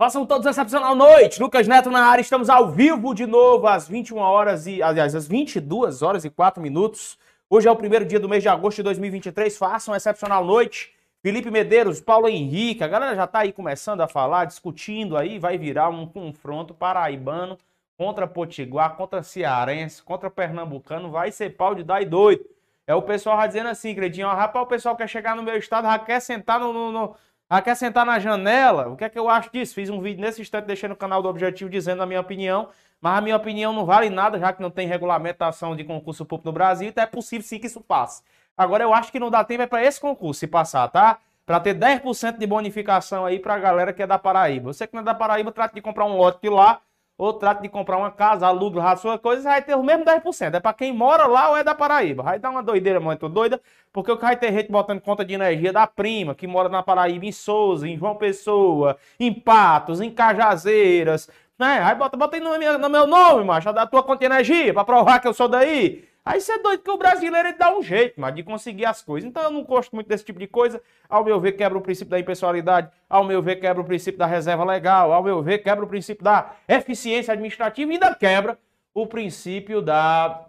Façam todos excepcional noite. Lucas Neto na área. Estamos ao vivo de novo às 21 horas e, aliás, às 22 horas e 4 minutos. Hoje é o primeiro dia do mês de agosto de 2023. Façam excepcional noite. Felipe Medeiros, Paulo Henrique, a galera já tá aí começando a falar, discutindo aí, vai virar um confronto paraibano contra Potiguar, contra Cearense, contra Pernambucano, vai ser pau de dar e doido. É o pessoal já dizendo assim, Credinho, rapaz, o pessoal quer chegar no meu estado, já quer sentar no, no ah, quer sentar na janela? O que é que eu acho disso? Fiz um vídeo nesse instante, deixei no canal do Objetivo dizendo a minha opinião, mas a minha opinião não vale nada, já que não tem regulamentação de concurso público no Brasil, então é possível sim que isso passe. Agora eu acho que não dá tempo é para esse concurso se passar, tá? Para ter 10% de bonificação aí para a galera que é da Paraíba. Você que não é da Paraíba, trata de comprar um lote lá ou trata de comprar uma casa, aluga a sua coisa, vai ter o mesmo 10%. É para quem mora lá ou é da Paraíba. Vai dar uma doideira muito doida, porque o que vai ter gente botando conta de energia da prima, que mora na Paraíba, em Souza, em João Pessoa, em Patos, em Cajazeiras, né? Aí bota, bota aí no meu, no meu nome, macho, da tua conta de energia, para provar que eu sou daí. Aí você é doido que o brasileiro ele dá um jeito, mas de conseguir as coisas. Então eu não gosto muito desse tipo de coisa. Ao meu ver, quebra o princípio da impessoalidade. Ao meu ver, quebra o princípio da reserva legal. Ao meu ver, quebra o princípio da eficiência administrativa e ainda quebra o princípio da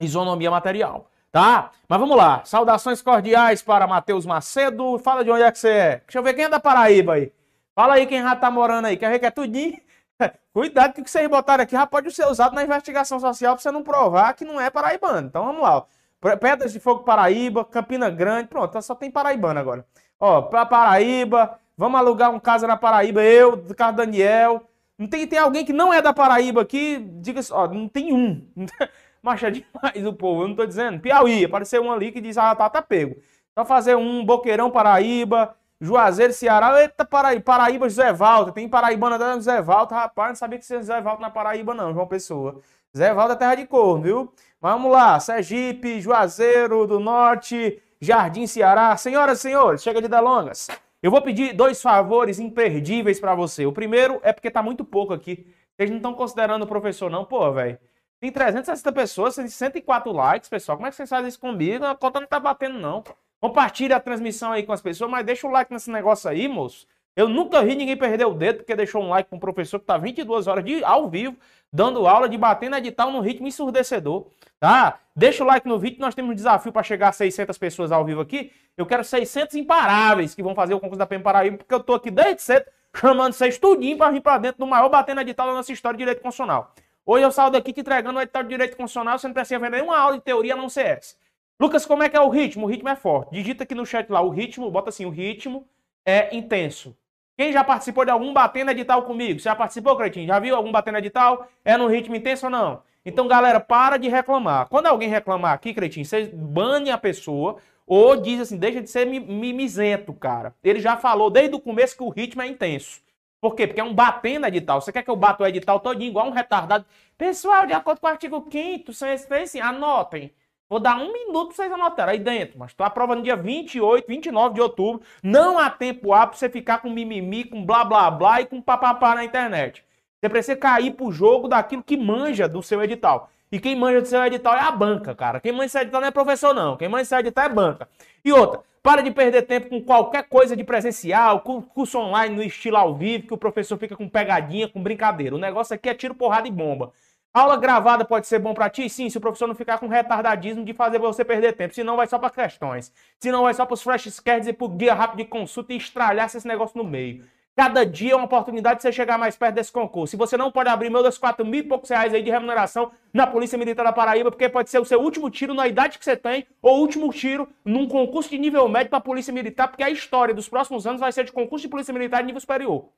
isonomia material. Tá? Mas vamos lá. Saudações cordiais para Matheus Macedo. Fala de onde é que você é. Deixa eu ver quem é da Paraíba aí. Fala aí quem já tá morando aí. Quer ver que é tudinho? Cuidado que o que vocês botaram aqui já pode ser usado na investigação social para você não provar que não é paraibano. Então vamos lá. Pedras de Fogo Paraíba, Campina Grande, pronto, só tem paraibano agora. Ó, para Paraíba, vamos alugar um casa na Paraíba, eu, do Carlos Daniel. Não tem, tem alguém que não é da Paraíba aqui, diga ó, não tem um. Macha é demais o povo, eu não tô dizendo. Piauí, apareceu um ali que diz, ah, tá, tá pego. Só fazer um Boqueirão Paraíba, Juazeiro, Ceará, eita, Paraíba, Paraíba, José Valta, tem Paraibana da José Valta, rapaz, não sabia que você José Valta na Paraíba não, João Pessoa. Zé Valta é terra de cor, viu? Vamos lá, Sergipe, Juazeiro do Norte, Jardim Ceará. Senhoras e senhores, chega de delongas. Eu vou pedir dois favores imperdíveis para você. O primeiro é porque tá muito pouco aqui. Vocês não estão considerando o professor não, pô, velho. Tem 360 pessoas, 104 likes, pessoal. Como é que vocês fazem isso comigo? A conta não tá batendo não. Compartilhe a transmissão aí com as pessoas, mas deixa o like nesse negócio aí, moço. Eu nunca vi ninguém perder o dedo porque deixou um like com um professor que está 22 horas de, ao vivo, dando aula, de batendo edital num ritmo ensurdecedor, tá? Deixa o like no vídeo, nós temos um desafio para chegar a 600 pessoas ao vivo aqui. Eu quero 600 imparáveis que vão fazer o concurso da PM Paraíba, porque eu tô aqui desde cedo chamando vocês tudinho para vir para dentro do maior batendo edital da nossa história de direito constitucional. Hoje eu saio daqui te entregando o edital de direito constitucional, você não precisa ver nenhuma aula de teoria, não essa. Lucas, como é que é o ritmo? O ritmo é forte. Digita aqui no chat lá o ritmo, bota assim, o ritmo é intenso. Quem já participou de algum batendo edital comigo? Você já participou, Cretinho? Já viu algum batendo edital? É no ritmo intenso ou não? Então, galera, para de reclamar. Quando alguém reclamar aqui, Cretinho, você bane a pessoa ou diz assim, deixa de ser mimizento, cara. Ele já falou desde o começo que o ritmo é intenso. Por quê? Porque é um batendo edital. Você quer que eu bata o edital todinho igual um retardado? Pessoal, de acordo com o artigo 5º, vocês assim, anotem. Vou dar um minuto para vocês anotarem aí dentro. Mas tu aprova no dia 28, 29 de outubro. Não há tempo hábil para você ficar com mimimi, com blá blá blá e com papapá na internet. Você precisa cair pro jogo daquilo que manja do seu edital. E quem manja do seu edital é a banca, cara. Quem manja do seu edital não é professor, não. Quem manja do seu edital é banca. E outra, para de perder tempo com qualquer coisa de presencial, com curso online no estilo ao vivo, que o professor fica com pegadinha, com brincadeira. O negócio aqui é tiro, porrada e bomba. Aula gravada pode ser bom para ti? Sim, se o professor não ficar com retardadismo de fazer você perder tempo. Senão vai só para questões. Senão vai só para os flashcards e para o guia rápido de consulta e estralhar esse negócio no meio. Cada dia é uma oportunidade de você chegar mais perto desse concurso. Se você não pode abrir meus dos 4 mil e poucos reais aí de remuneração na Polícia Militar da Paraíba, porque pode ser o seu último tiro na idade que você tem, ou último tiro num concurso de nível médio para a Polícia Militar, porque a história dos próximos anos vai ser de concurso de Polícia Militar de nível superior.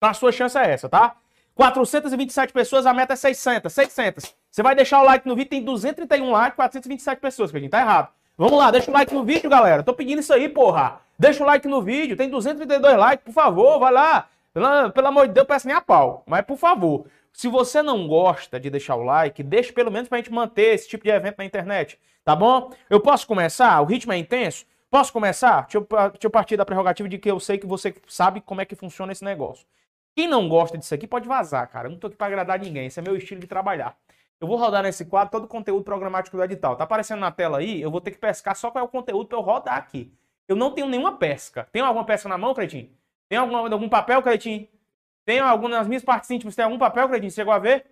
A sua chance é essa, tá? 427 pessoas, a meta é 600. 600. Você vai deixar o like no vídeo, tem 231 likes, 427 pessoas, Pedrinho, tá errado. Vamos lá, deixa o like no vídeo, galera. Tô pedindo isso aí, porra. Deixa o like no vídeo, tem 232 likes, por favor, vai lá. Pelo, pelo amor de Deus, peço nem a pau. Mas, por favor, se você não gosta de deixar o like, deixa pelo menos pra gente manter esse tipo de evento na internet, tá bom? Eu posso começar? O ritmo é intenso? Posso começar? Deixa eu, deixa eu partir da prerrogativa de que eu sei que você sabe como é que funciona esse negócio. Quem não gosta disso aqui pode vazar, cara. Eu não tô aqui para agradar ninguém. Esse é meu estilo de trabalhar. Eu vou rodar nesse quadro todo o conteúdo programático do edital. Tá aparecendo na tela aí, eu vou ter que pescar só qual é o conteúdo para eu rodar aqui. Eu não tenho nenhuma pesca. Tem alguma pesca na mão, Cretinho? Tem algum, papel, Cretinho? Tem algum nas minhas partes íntimas? Tem algum papel, Cretinho? Chegou a ver?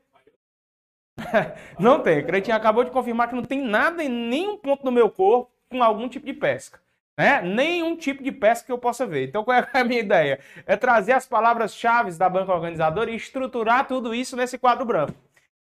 não tem. Cretinho acabou de confirmar que não tem nada em nenhum ponto do meu corpo com algum tipo de pesca. Né? Nenhum tipo de pesca que eu possa ver. Então, qual é a minha ideia? É trazer as palavras-chave da banca organizadora e estruturar tudo isso nesse quadro branco.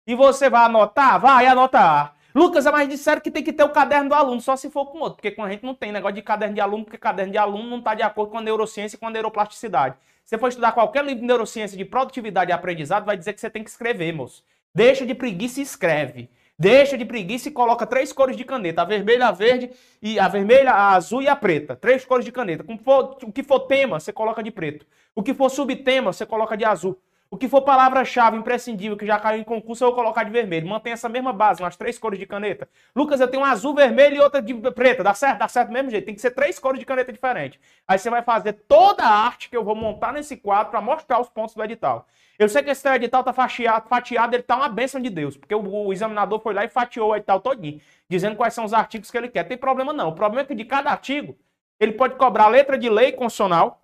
E você vai anotar? Vai anotar. Lucas, mas disseram que tem que ter o caderno do aluno, só se for com outro, porque com a gente não tem negócio de caderno de aluno, porque caderno de aluno não está de acordo com a neurociência e com a neuroplasticidade. Você for estudar qualquer livro de neurociência de produtividade e aprendizado, vai dizer que você tem que escrever, moço. Deixa de preguiça e escreve. Deixa de preguiça e coloca três cores de caneta: a vermelha, a verde, e a vermelha, a azul e a preta. Três cores de caneta. o que for tema, você coloca de preto. O que for subtema, você coloca de azul. O que for palavra-chave imprescindível que já caiu em concurso, eu vou colocar de vermelho. Mantém essa mesma base, umas três cores de caneta. Lucas, eu tenho um azul, vermelho e outra de preta. Dá certo? Dá certo do mesmo jeito. Tem que ser três cores de caneta diferentes. Aí você vai fazer toda a arte que eu vou montar nesse quadro para mostrar os pontos do edital. Eu sei que esse edital tá fatiado, fatiado, ele tá uma bênção de Deus, porque o, o, examinador foi lá e fatiou o edital todinho, dizendo quais são os artigos que ele quer. Tem problema não. O problema é que de cada artigo, ele pode cobrar letra de lei constitucional,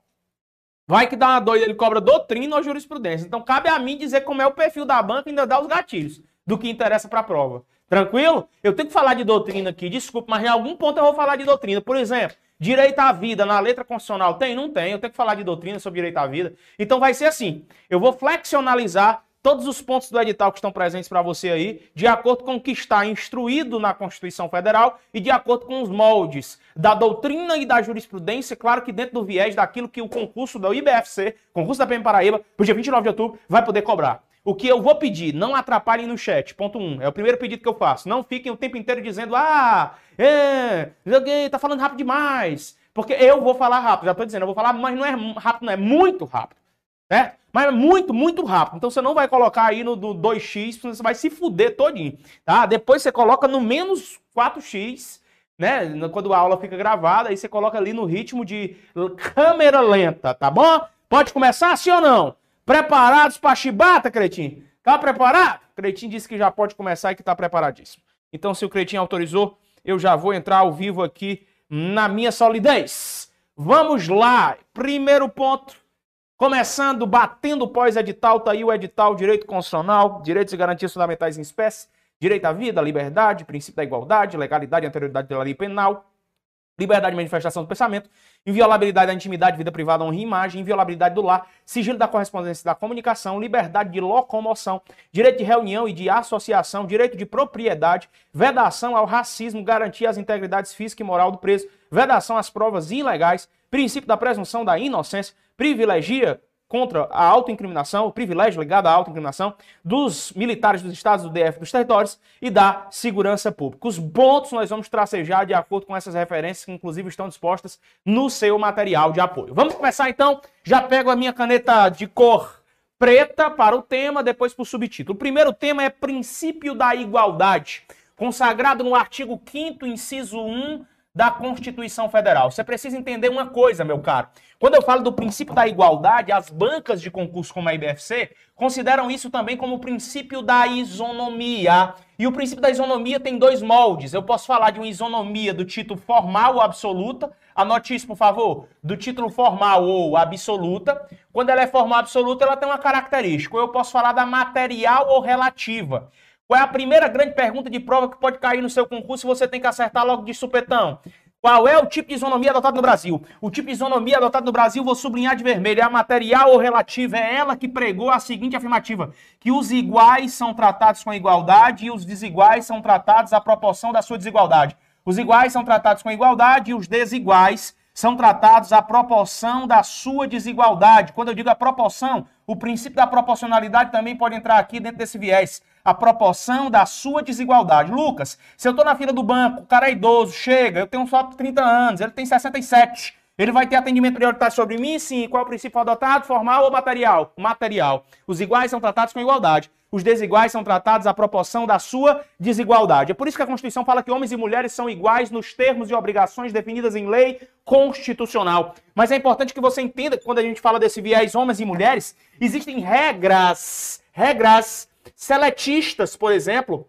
vai que dá uma doida, ele cobra doutrina ou jurisprudência. Então cabe a mim dizer como é o perfil da banca e ainda dar os gatilhos do que interessa para a prova. Tranquilo? Eu tenho que falar de doutrina aqui, desculpa, mas em algum ponto eu vou falar de doutrina. Por exemplo, Direito à vida na letra constitucional tem? Não tem. Eu tenho que falar de doutrina sobre direito à vida. Então vai ser assim: eu vou flexionalizar todos os pontos do edital que estão presentes para você aí, de acordo com o que está instruído na Constituição Federal e de acordo com os moldes da doutrina e da jurisprudência, claro que dentro do viés daquilo que o concurso da IBFC, concurso da PM Paraíba, pro dia 29 de outubro, vai poder cobrar. O que eu vou pedir, não atrapalhem no chat. Ponto 1. Um, é o primeiro pedido que eu faço. Não fiquem o tempo inteiro dizendo, ah, é, tá falando rápido demais. Porque eu vou falar rápido, já tô dizendo, eu vou falar, mas não é rápido, não é muito rápido. Certo? Mas é muito, muito rápido. Então você não vai colocar aí no do 2x, você vai se fuder todinho. Tá? Depois você coloca no menos 4x, né? Quando a aula fica gravada, aí você coloca ali no ritmo de câmera lenta, tá bom? Pode começar, sim ou não? Preparados para chibata, Cretinho? Tá preparado? Cretinho disse que já pode começar e que tá preparadíssimo. Então, se o Cretinho autorizou, eu já vou entrar ao vivo aqui na minha solidez. Vamos lá. Primeiro ponto. Começando, batendo pós-edital, tá aí o edital Direito Constitucional, Direitos e Garantias Fundamentais em Espécie, Direito à Vida, Liberdade, Princípio da Igualdade, Legalidade e Anterioridade da Lei Penal, liberdade de manifestação do pensamento, inviolabilidade da intimidade, vida privada, honra e imagem, inviolabilidade do lar, sigilo da correspondência e da comunicação, liberdade de locomoção, direito de reunião e de associação, direito de propriedade, vedação ao racismo, garantia as integridades física e moral do preso, vedação às provas ilegais, princípio da presunção da inocência, privilegia contra a autoincriminação, o privilégio ligado à autoincriminação dos militares dos estados do DF dos territórios e da segurança pública. Os pontos nós vamos tracejar de acordo com essas referências que inclusive estão dispostas no seu material de apoio. Vamos começar então? Já pego a minha caneta de cor preta para o tema, depois para o subtítulo. O primeiro tema é princípio da igualdade, consagrado no artigo 5 inciso 1 da Constituição Federal. Você precisa entender uma coisa, meu caro. Quando eu falo do princípio da igualdade, as bancas de concurso como a IBFC consideram isso também como o princípio da isonomia. E o princípio da isonomia tem dois moldes. Eu posso falar de uma isonomia do título formal ou absoluta. Anote isso, por favor. Do título formal ou absoluta. Quando ela é formal absoluta, ela tem uma característica. Eu posso falar da material ou relativa. Qual é a primeira grande pergunta de prova que pode cair no seu concurso e você tem que acertar logo de supetão? Qual é o tipo de isonomia adotado no Brasil? O tipo de isonomia adotado no Brasil, vou sublinhar de vermelho, é a material ou relativa. É ela que pregou a seguinte afirmativa: que os iguais são tratados com igualdade e os desiguais são tratados à proporção da sua desigualdade. Os iguais são tratados com igualdade e os desiguais são tratados à proporção da sua desigualdade. Quando eu digo a proporção, o princípio da proporcionalidade também pode entrar aqui dentro desse viés. A proporção da sua desigualdade. Lucas, se eu estou na fila do banco, o cara é idoso, chega, eu tenho só 30 anos, ele tem 67. Ele vai ter atendimento prioritário sobre mim? Sim. Qual é o princípio adotado? Formal ou material? Material. Os iguais são tratados com igualdade. Os desiguais são tratados à proporção da sua desigualdade. É por isso que a Constituição fala que homens e mulheres são iguais nos termos e obrigações definidas em lei constitucional. Mas é importante que você entenda que quando a gente fala desse viés homens e mulheres, existem regras, regras seletistas, por exemplo,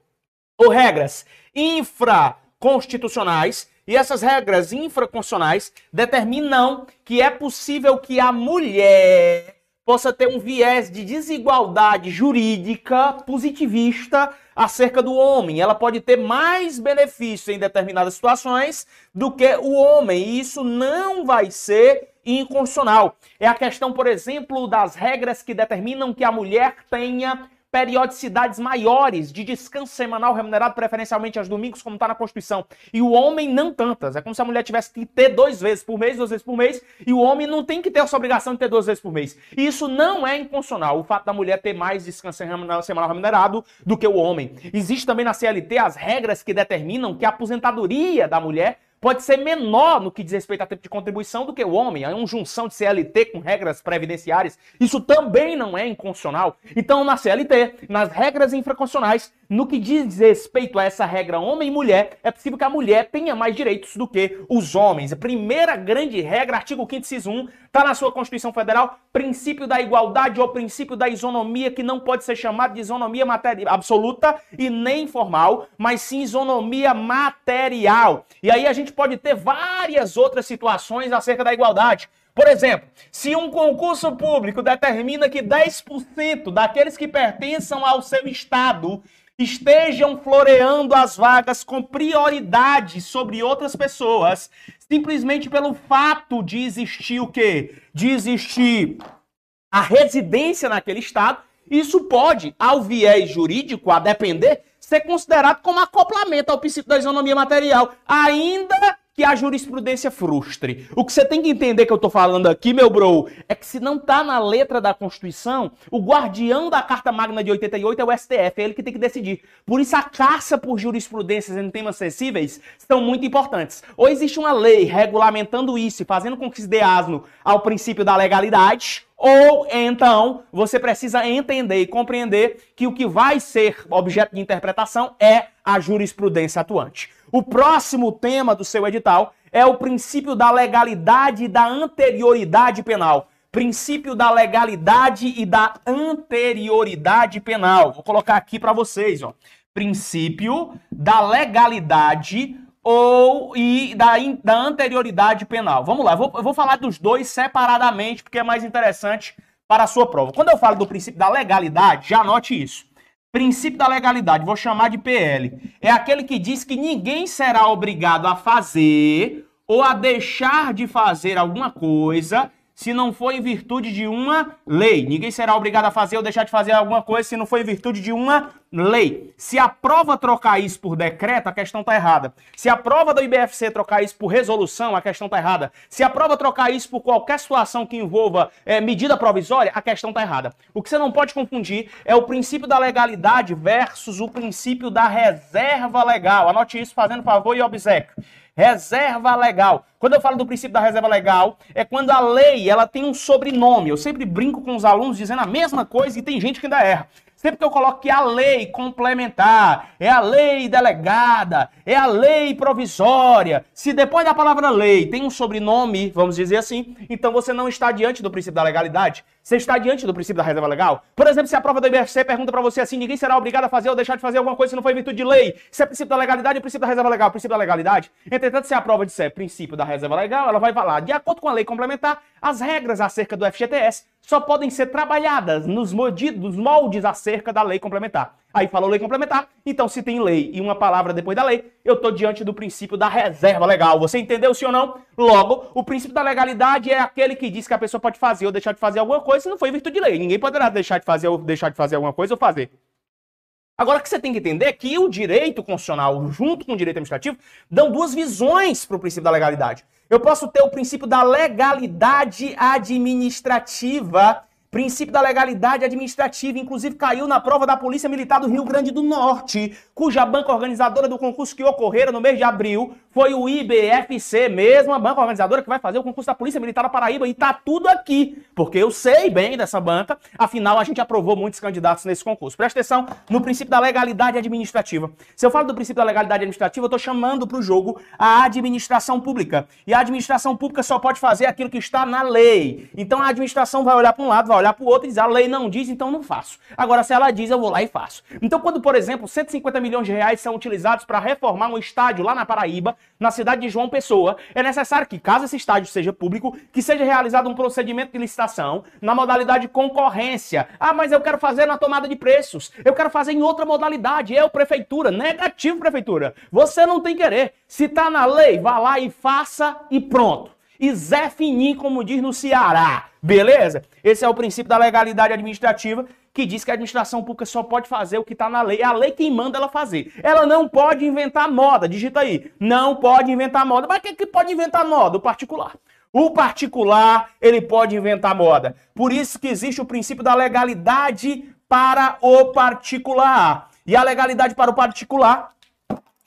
ou regras infraconstitucionais E essas regras infraconstitucionais determinam que é possível que a mulher possa ter um viés de desigualdade jurídica positivista acerca do homem. Ela pode ter mais benefícios em determinadas situações do que o homem. E isso não vai ser inconstitucional. É a questão, por exemplo, das regras que determinam que a mulher tenha periodicidades maiores de descanso semanal remunerado, preferencialmente aos domingos, como está na Constituição. E o homem não tantas. É como se a mulher tivesse que ter duas vezes por mês, duas vezes por mês, e o homem não tem que ter essa obrigação de ter duas vezes por mês. E isso não é inconstitucional, o fato da mulher ter mais descanso semanal remunerado do que o homem. Existe também na CLT as regras que determinam que a aposentadoria da mulher pode ser menor no que diz respeito a tempo de contribuição do que o homem. É uma junção de CLT com regras previdenciárias. Isso também não é inconstitucional. Então, na CLT, nas regras infraconstitucionais, no que diz respeito a essa regra homem e mulher, é possível que a mulher tenha mais direitos do que os homens. A primeira grande regra, artigo 5 inciso 1, está na sua Constituição Federal, princípio da igualdade ou princípio da isonomia, que não pode ser chamado de isonomia absoluta e nem formal, mas sim isonomia material. E aí a gente pode ter várias outras situações acerca da igualdade. Por exemplo, se um concurso público determina que 10% daqueles que pertençam ao seu estado estejam floreando as vagas com prioridade sobre outras pessoas, simplesmente pelo fato de existir o quê? De existir a residência naquele estado, isso pode, ao viés jurídico, a depender, ser considerado como acoplamento ao princípio da isonomia material, ainda que a jurisprudência frustre. O que você tem que entender que eu estou falando aqui, meu bro, é que se não está na letra da Constituição, o guardião da Carta Magna de 88 é o STF, é ele que tem que decidir. Por isso a caça por jurisprudências em temas sensíveis são muito importantes. Ou existe uma lei regulamentando isso e fazendo com que se dê asno ao princípio da legalidade, ou então você precisa entender e compreender que o que vai ser objeto de interpretação é a jurisprudência atuante. O próximo tema do seu edital é o princípio da legalidade e da anterioridade penal. Princípio da legalidade e da anterioridade penal. Vou colocar aqui para vocês, ó. Princípio da legalidade ou e da, da anterioridade penal. Vamos lá, eu vou, eu vou falar dos dois separadamente porque é mais interessante para a sua prova. Quando eu falo do princípio da legalidade, já anote isso. Princípio da legalidade, vou chamar de PL, é aquele que diz que ninguém será obrigado a fazer ou a deixar de fazer alguma coisa se não for em virtude de uma lei. Ninguém será obrigado a fazer ou deixar de fazer alguma coisa se não for em virtude de uma lei. Se a prova trocar isso por decreto, a questão está errada. Se a prova do IBFC trocar isso por resolução, a questão está errada. Se a prova trocar isso por qualquer situação que envolva é, medida provisória, a questão está errada. O que você não pode confundir é o princípio da legalidade versus o princípio da reserva legal. Anote isso fazendo favor e obsequio. Reserva legal. Quando eu falo do princípio da reserva legal, é quando a lei ela tem um sobrenome. Eu sempre brinco com os alunos dizendo a mesma coisa e tem gente que ainda erra. Sempre que eu coloco que é a lei complementar, é a lei delegada, é a lei provisória, se depois da palavra lei tem um sobrenome, vamos dizer assim, então você não está diante do princípio da legalidade, você está diante do princípio da reserva legal. Por exemplo, se a prova do IBFC pergunta para você assim, ninguém será obrigado a fazer ou deixar de fazer alguma coisa se não for em virtude de lei. Se é princípio da legalidade ou princípio da reserva legal, princípio da legalidade. Entretanto, se a prova disser princípio da reserva legal, ela vai falar, de acordo com a lei complementar, as regras acerca do FGTS só podem ser trabalhadas nos moldes acerca da lei complementar. Aí falou lei complementar, então se tem lei e uma palavra depois da lei, eu estou diante do princípio da reserva legal. Você entendeu sim ou não? Logo, o princípio da legalidade é aquele que diz que a pessoa pode fazer ou deixar de fazer alguma coisa se não foi em virtude de lei. Ninguém poderá deixar de fazer ou deixar de fazer alguma coisa ou fazer. Agora, o que você tem que entender é que o direito constitucional, junto com o direito administrativo, dão duas visões para o princípio da legalidade. Eu posso ter o princípio da legalidade administrativa Princípio da legalidade administrativa, inclusive caiu na prova da Polícia Militar do Rio Grande do Norte, cuja banca organizadora do concurso que ocorrera no mês de abril foi o IBFC, mesmo a banca organizadora que vai fazer o concurso da Polícia Militar da Paraíba. E tá tudo aqui, porque eu sei bem dessa banca, afinal a gente aprovou muitos candidatos nesse concurso. Presta atenção no princípio da legalidade administrativa. Se eu falo do princípio da legalidade administrativa, eu estou chamando para o jogo a administração pública. E a administração pública só pode fazer aquilo que está na lei. Então a administração vai olhar para um lado, vai olhar para o outro e dizer, a lei não diz, então não faço. Agora, se ela diz, eu vou lá e faço. Então, quando, por exemplo, 150 milhões de reais são utilizados para reformar um estádio lá na Paraíba, na cidade de João Pessoa, é necessário que, caso esse estádio seja público, que seja realizado um procedimento de licitação na modalidade concorrência. Ah, mas eu quero fazer na tomada de preços. Eu quero fazer em outra modalidade. Eu, prefeitura. Negativo, prefeitura. Você não tem querer. Se tá na lei, vá lá e faça e pronto. E Zé Finim, como diz no Ceará. Beleza? Esse é o princípio da legalidade administrativa que diz que a administração pública só pode fazer o que está na lei. É a lei quem manda ela fazer. Ela não pode inventar moda. Digita aí. Não pode inventar moda. Mas quem que pode inventar moda? O particular. O particular, ele pode inventar moda. Por isso que existe o princípio da legalidade para o particular. E a legalidade para o particular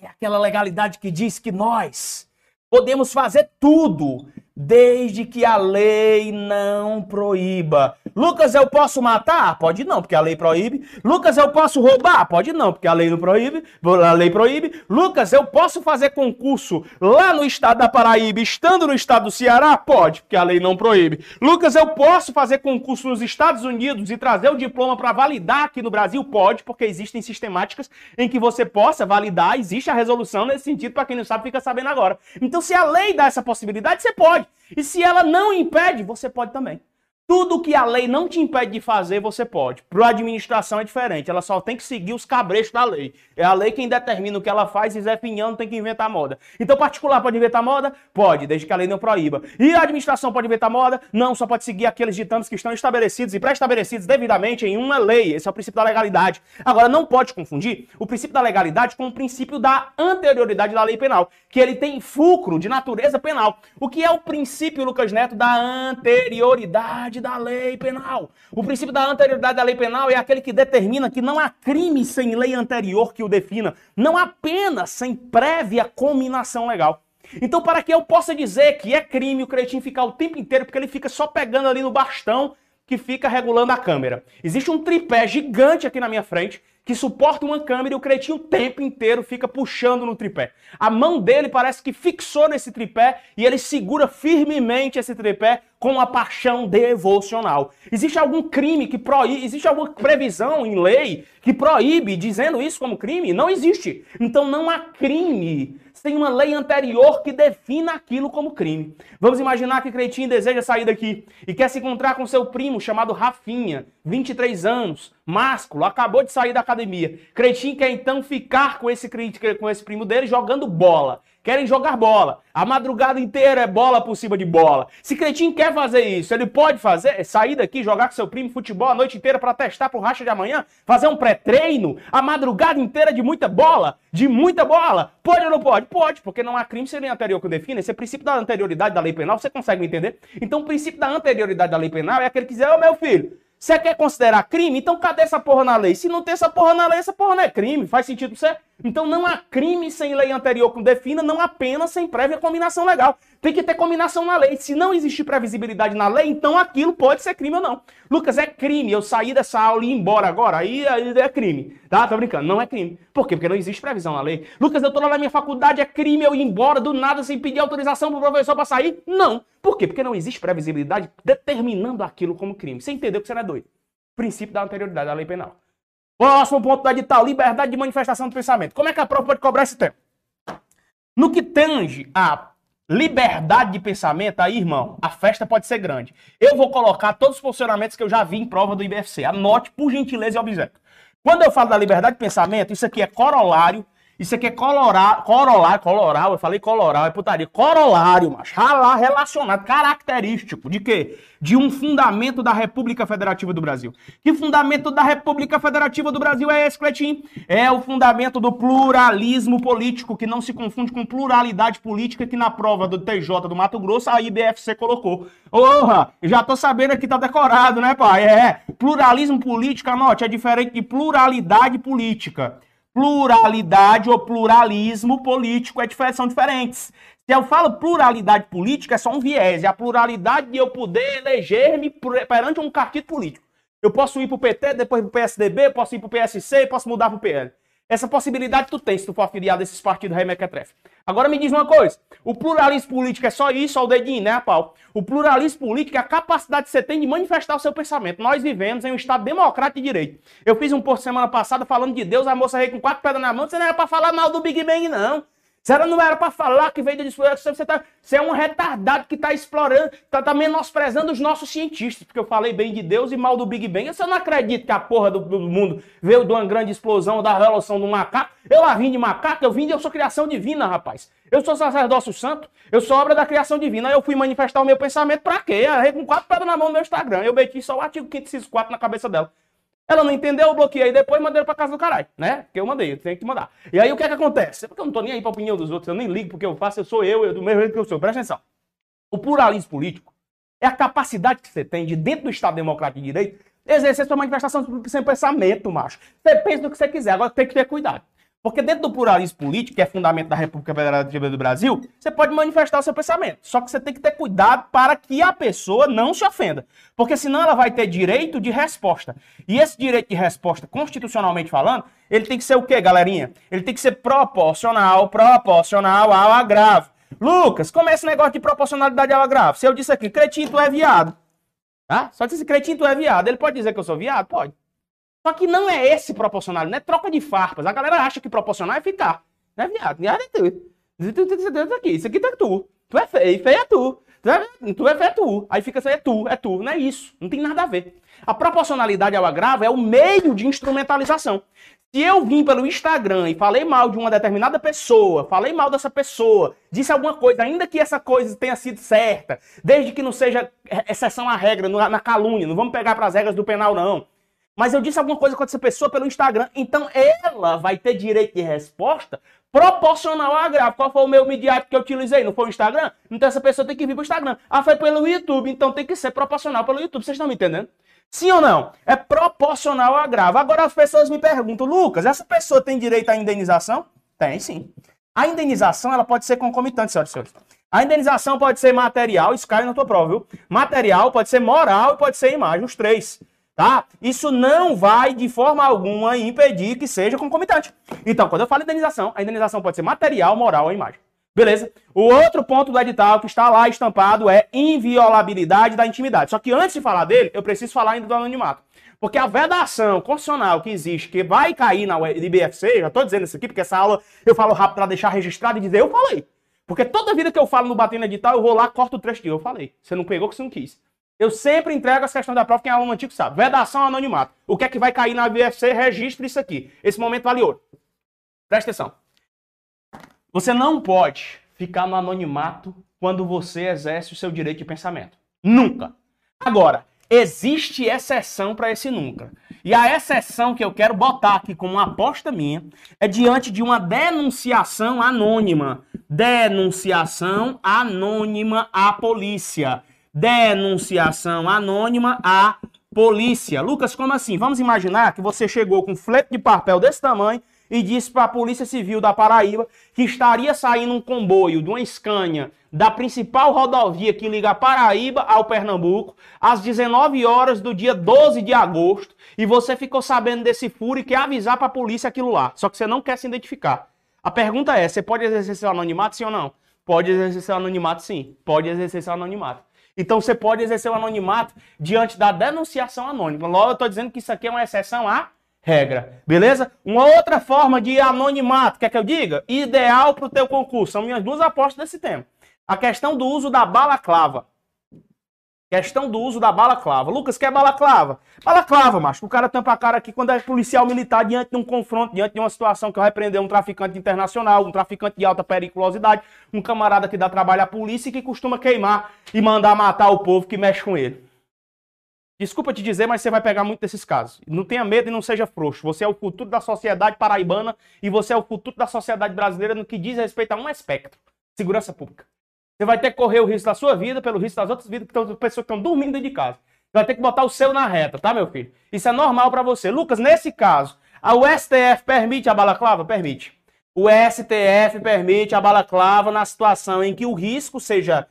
é aquela legalidade que diz que nós podemos fazer tudo desde que a lei não proíba. Lucas, eu posso matar? Pode não, porque a lei proíbe. Lucas, eu posso roubar? Pode não, porque a lei não proíbe. A lei proíbe. Lucas, eu posso fazer concurso lá no estado da Paraíba, estando no estado do Ceará? Pode, porque a lei não proíbe. Lucas, eu posso fazer concurso nos Estados Unidos e trazer o diploma para validar aqui no Brasil? Pode, porque existem sistemáticas em que você possa validar. Existe a resolução nesse sentido, para quem não sabe, fica sabendo agora. Então, se a lei dá essa possibilidade, você pode. E se ela não impede, você pode também. Tudo que a lei não te impede de fazer, você pode. Para a administração é diferente. Ela só tem que seguir os cabrechos da lei. É a lei quem determina o que ela faz e Zé Pinhão tem que inventar moda. Então, particular pode inventar moda? Pode, desde que a lei não proíba. E a administração pode inventar moda? Não, só pode seguir aqueles ditames que estão estabelecidos e pré-estabelecidos devidamente em uma lei. Esse é o princípio da legalidade. Agora, não pode confundir o princípio da legalidade com o princípio da anterioridade da lei penal, que ele tem fulcro de natureza penal. O que é o princípio, Lucas Neto, da anterioridade? Anterioridade da lei penal. O princípio da anterioridade da lei penal é aquele que determina que não há crime sem lei anterior que o defina, não há pena sem prévia cominação legal. Então, para que eu possa dizer que é crime o cretinho ficar o tempo inteiro, porque ele fica só pegando ali no bastão que fica regulando a câmera. Existe um tripé gigante aqui na minha frente que suporta uma câmera e o cretinho o tempo inteiro fica puxando no tripé. A mão dele parece que fixou nesse tripé e ele segura firmemente esse tripé com uma paixão devocional. Existe algum crime que proíbe, existe alguma previsão em lei que proíbe dizendo isso como crime? Não existe. Então não há crime sem uma lei anterior que defina aquilo como crime. Vamos imaginar que Cretinho deseja sair daqui e quer se encontrar com seu primo chamado Rafinha, 23 anos, másculo, acabou de sair da academia. Cretinho quer então ficar com esse, com esse primo dele jogando bola querem jogar bola. A madrugada inteira é bola por cima de bola. Se Cretinho quer fazer isso, ele pode fazer, é sair daqui, jogar com seu primo futebol a noite inteira para testar pro racha de amanhã, fazer um pré-treino, a madrugada inteira de muita bola, de muita bola. Pode ou não pode? Pode, porque não há crime sem lei anterior que define. Esse é o princípio da anterioridade da lei penal, você consegue entender? Então o princípio da anterioridade da lei penal é aquele que diz, ô meu filho, você quer considerar crime? Então cadê essa porra na lei? Se não tem essa porra na lei, essa porra não é crime. Faz sentido pra você? Então não há crime sem lei anterior que defina, não há pena sem prévia combinação legal. Tem que ter combinação na lei. Se não existir previsibilidade na lei, então aquilo pode ser crime ou não. Lucas, é crime eu sair dessa aula e ir embora agora. Aí, aí é crime. Tá? Tô brincando. Não é crime. Por quê? Porque não existe previsão na lei. Lucas, eu tô lá na minha faculdade, é crime eu ir embora do nada sem pedir autorização pro professor para sair? Não. Por quê? Porque não existe previsibilidade determinando aquilo como crime. Você entendeu que você não é doido? Princípio da anterioridade da lei penal. Próximo ponto da edital, liberdade de manifestação do pensamento. Como é que a prova pode cobrar esse tempo? No que tange a liberdade de pensamento, aí, irmão, a festa pode ser grande. Eu vou colocar todos os posicionamentos que eu já vi em prova do IBFC. Anote, por gentileza e objeto. Quando eu falo da liberdade de pensamento, isso aqui é corolário isso aqui é colorar, corolário, coloral, eu falei coloral, é putaria. Corolário, mas ralar relacionado, característico de quê? De um fundamento da República Federativa do Brasil. Que fundamento da República Federativa do Brasil é esse, Cleitinho? É o fundamento do pluralismo político, que não se confunde com pluralidade política que na prova do TJ do Mato Grosso a IBFC colocou. Porra, já tô sabendo que tá decorado, né, pai? É, pluralismo político, anote, é diferente de pluralidade política pluralidade ou pluralismo político é, são diferentes. Se eu falo pluralidade política, é só um viés. É a pluralidade de eu poder eleger-me perante um partido político. Eu posso ir para o PT, depois para o PSDB, posso ir para o PSC, posso mudar para o PL. Essa possibilidade tu tem se tu for afiliado a esses partidos remequetrefe. Agora me diz uma coisa: o pluralismo político é só isso, ao dedinho, né, pau? O pluralismo político é a capacidade que você tem de manifestar o seu pensamento. Nós vivemos em um Estado democrático de direito. Eu fiz um post semana passada falando de Deus, a moça veio com quatro pedras na mão, você não era para falar mal do Big Bang, não. Você não era para falar que veio da exploração. Você, tá, você é um retardado que está explorando, está tá menosprezando os nossos cientistas. Porque eu falei bem de Deus e mal do Big Bang. Você não acredita que a porra do, do mundo veio de uma grande explosão da revolução do macaco. Eu lá vim de macaco, eu vim de eu sou criação divina, rapaz. Eu sou sacerdócio santo, eu sou obra da criação divina. Aí eu fui manifestar o meu pensamento para quê? Arrei com quatro pedras na mão no meu Instagram. Eu meti só o artigo 504 na cabeça dela. Ela não entendeu, eu bloqueei. Depois mandei pra casa do caralho, né? Porque eu mandei, eu tenho que mandar. E aí o que é que acontece? Porque eu não tô nem aí pra opinião dos outros, eu nem ligo porque eu faço, eu sou eu, eu do mesmo jeito que eu sou. Presta atenção. O pluralismo político é a capacidade que você tem de, dentro do Estado Democrático de Direito, exercer sua manifestação sem pensamento, macho. Você pensa que você quiser, agora tem que ter cuidado. Porque dentro do pluralismo político, que é fundamento da República Federativa do Brasil, você pode manifestar o seu pensamento. Só que você tem que ter cuidado para que a pessoa não se ofenda. Porque senão ela vai ter direito de resposta. E esse direito de resposta, constitucionalmente falando, ele tem que ser o quê, galerinha? Ele tem que ser proporcional, proporcional ao agravo. Lucas, como é esse negócio de proporcionalidade ao agravo? Se eu disse aqui, cretinho, tu é viado. Tá? Só esse cretinho, tu é viado. Ele pode dizer que eu sou viado? Pode. Só que não é esse proporcional, não é troca de farpas. A galera acha que proporcional é ficar. É viado, viado é tu. Aqui, isso aqui tá tu. Tu é feio, feio é tu. Tu é, tu é feio é tu. Aí fica assim, é tu, é tu. Não é isso. Não tem nada a ver. A proporcionalidade ao agravo é o meio de instrumentalização. Se eu vim pelo Instagram e falei mal de uma determinada pessoa, falei mal dessa pessoa, disse alguma coisa, ainda que essa coisa tenha sido certa, desde que não seja exceção à regra, na calúnia, não vamos pegar para as regras do penal, não mas eu disse alguma coisa com essa pessoa pelo Instagram, então ela vai ter direito de resposta proporcional ao agravo. Qual foi o meu midiático que eu utilizei? Não foi o Instagram? Então essa pessoa tem que vir para o Instagram. Ah, foi pelo YouTube, então tem que ser proporcional pelo YouTube. Vocês estão me entendendo? Sim ou não? É proporcional ao agravo. Agora as pessoas me perguntam, Lucas, essa pessoa tem direito à indenização? Tem sim. A indenização ela pode ser concomitante, senhoras e senhores. A indenização pode ser material, isso cai na tua prova, viu? Material, pode ser moral e pode ser imagem, os três tá? Isso não vai de forma alguma impedir que seja concomitante. Então, quando eu falo indenização, a indenização pode ser material, moral ou imagem. Beleza? O outro ponto do edital que está lá estampado é inviolabilidade da intimidade. Só que antes de falar dele, eu preciso falar ainda do anonimato. Porque a vedação constitucional que existe, que vai cair na IBFC, já estou dizendo isso aqui, porque essa aula eu falo rápido para deixar registrado e dizer, eu falei. Porque toda vida que eu falo no Batendo Edital, eu vou lá, corto o trecho de eu falei. Você não pegou que você não quis. Eu sempre entrego as questões da prova, quem é aluno antigo sabe. Vedação anonimato. O que é que vai cair na BFC? Registre isso aqui. Esse momento vale ouro. Presta atenção. Você não pode ficar no anonimato quando você exerce o seu direito de pensamento. Nunca. Agora, existe exceção para esse nunca. E a exceção que eu quero botar aqui como uma aposta minha é diante de uma denunciação anônima. Denunciação anônima à polícia denunciação anônima à polícia. Lucas, como assim? Vamos imaginar que você chegou com um flete de papel desse tamanho e disse para a Polícia Civil da Paraíba que estaria saindo um comboio de uma Scania da principal rodovia que liga a Paraíba ao Pernambuco às 19 horas do dia 12 de agosto e você ficou sabendo desse furo e quer avisar para a polícia aquilo lá, só que você não quer se identificar. A pergunta é, você pode exercer seu anonimato sim ou não? Pode exercer seu anonimato sim, pode exercer seu anonimato. Então você pode exercer o anonimato diante da denunciação anônima. Logo, eu estou dizendo que isso aqui é uma exceção à regra. Beleza? Uma outra forma de anonimato, quer que eu diga? Ideal para o teu concurso. São minhas duas apostas desse tema. A questão do uso da balaclava. Questão do uso da balaclava. Lucas, quer balaclava? Balaclava, macho. O cara tampa a cara aqui quando é policial militar diante de um confronto, diante de uma situação que vai prender um traficante internacional, um traficante de alta periculosidade, um camarada que dá trabalho à polícia e que costuma queimar e mandar matar o povo que mexe com ele. Desculpa te dizer, mas você vai pegar muito desses casos. Não tenha medo e não seja frouxo. Você é o futuro da sociedade paraibana e você é o futuro da sociedade brasileira no que diz respeito a um aspecto: segurança pública. Você vai ter que correr o risco da sua vida pelo risco das outras vidas, que estão, pessoas que estão dormindo dentro de casa. Você vai ter que botar o seu na reta, tá, meu filho? Isso é normal para você. Lucas, nesse caso, a STF permite a balaclava? Permite. O STF permite a balaclava na situação em que o risco seja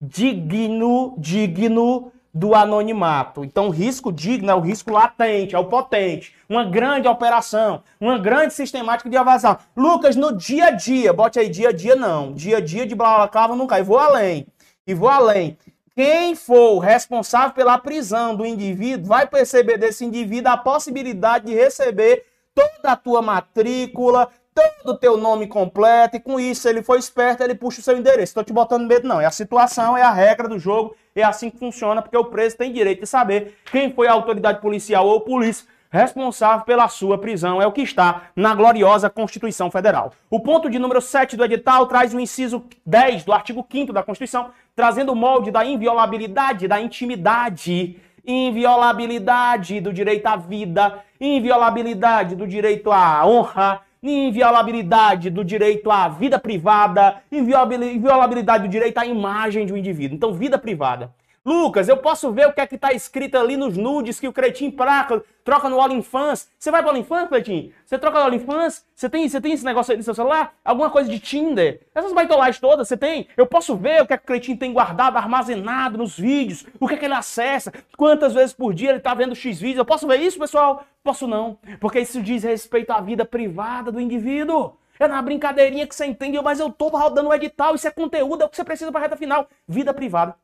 digno, digno do anonimato. Então, risco digno é o risco latente, é o potente. Uma grande operação, uma grande sistemática de evasão. Lucas, no dia a dia, bote aí dia a dia não. Dia a dia de balaclava não cai. Vou além. E vou além. Quem for responsável pela prisão do indivíduo vai perceber desse indivíduo a possibilidade de receber toda a tua matrícula, todo o teu nome completo e com isso ele foi esperto, ele puxa o seu endereço. Estou te botando medo não, é a situação, é a regra do jogo, é assim que funciona, porque o preso tem direito de saber quem foi a autoridade policial ou polícia responsável pela sua prisão, é o que está na gloriosa Constituição Federal. O ponto de número 7 do edital traz o inciso 10 do artigo 5 da Constituição, trazendo o molde da inviolabilidade, da intimidade. Inviolabilidade do direito à vida, inviolabilidade do direito à honra, inviolabilidade do direito à vida privada, inviolabilidade do direito à imagem de um indivíduo. Então, vida privada. Lucas, eu posso ver o que é que está escrito ali nos nudes que o Cretinho praca, troca no OnlyFans. Você vai para OnlyFans, Cretinho? Você troca no OnlyFans? Você tem, você tem esse negócio aí no seu celular? Alguma coisa de Tinder? Essas baitolagens todas você tem? Eu posso ver o que é que o Cretinho tem guardado, armazenado nos vídeos, o que é que ele acessa, quantas vezes por dia ele está vendo X vídeos. Eu posso ver isso, pessoal? Posso não, porque isso diz respeito à vida privada do indivíduo. É na brincadeirinha que você entende, mas eu tô rodando o edital, isso é conteúdo, é o que você precisa para reta final. Vida privada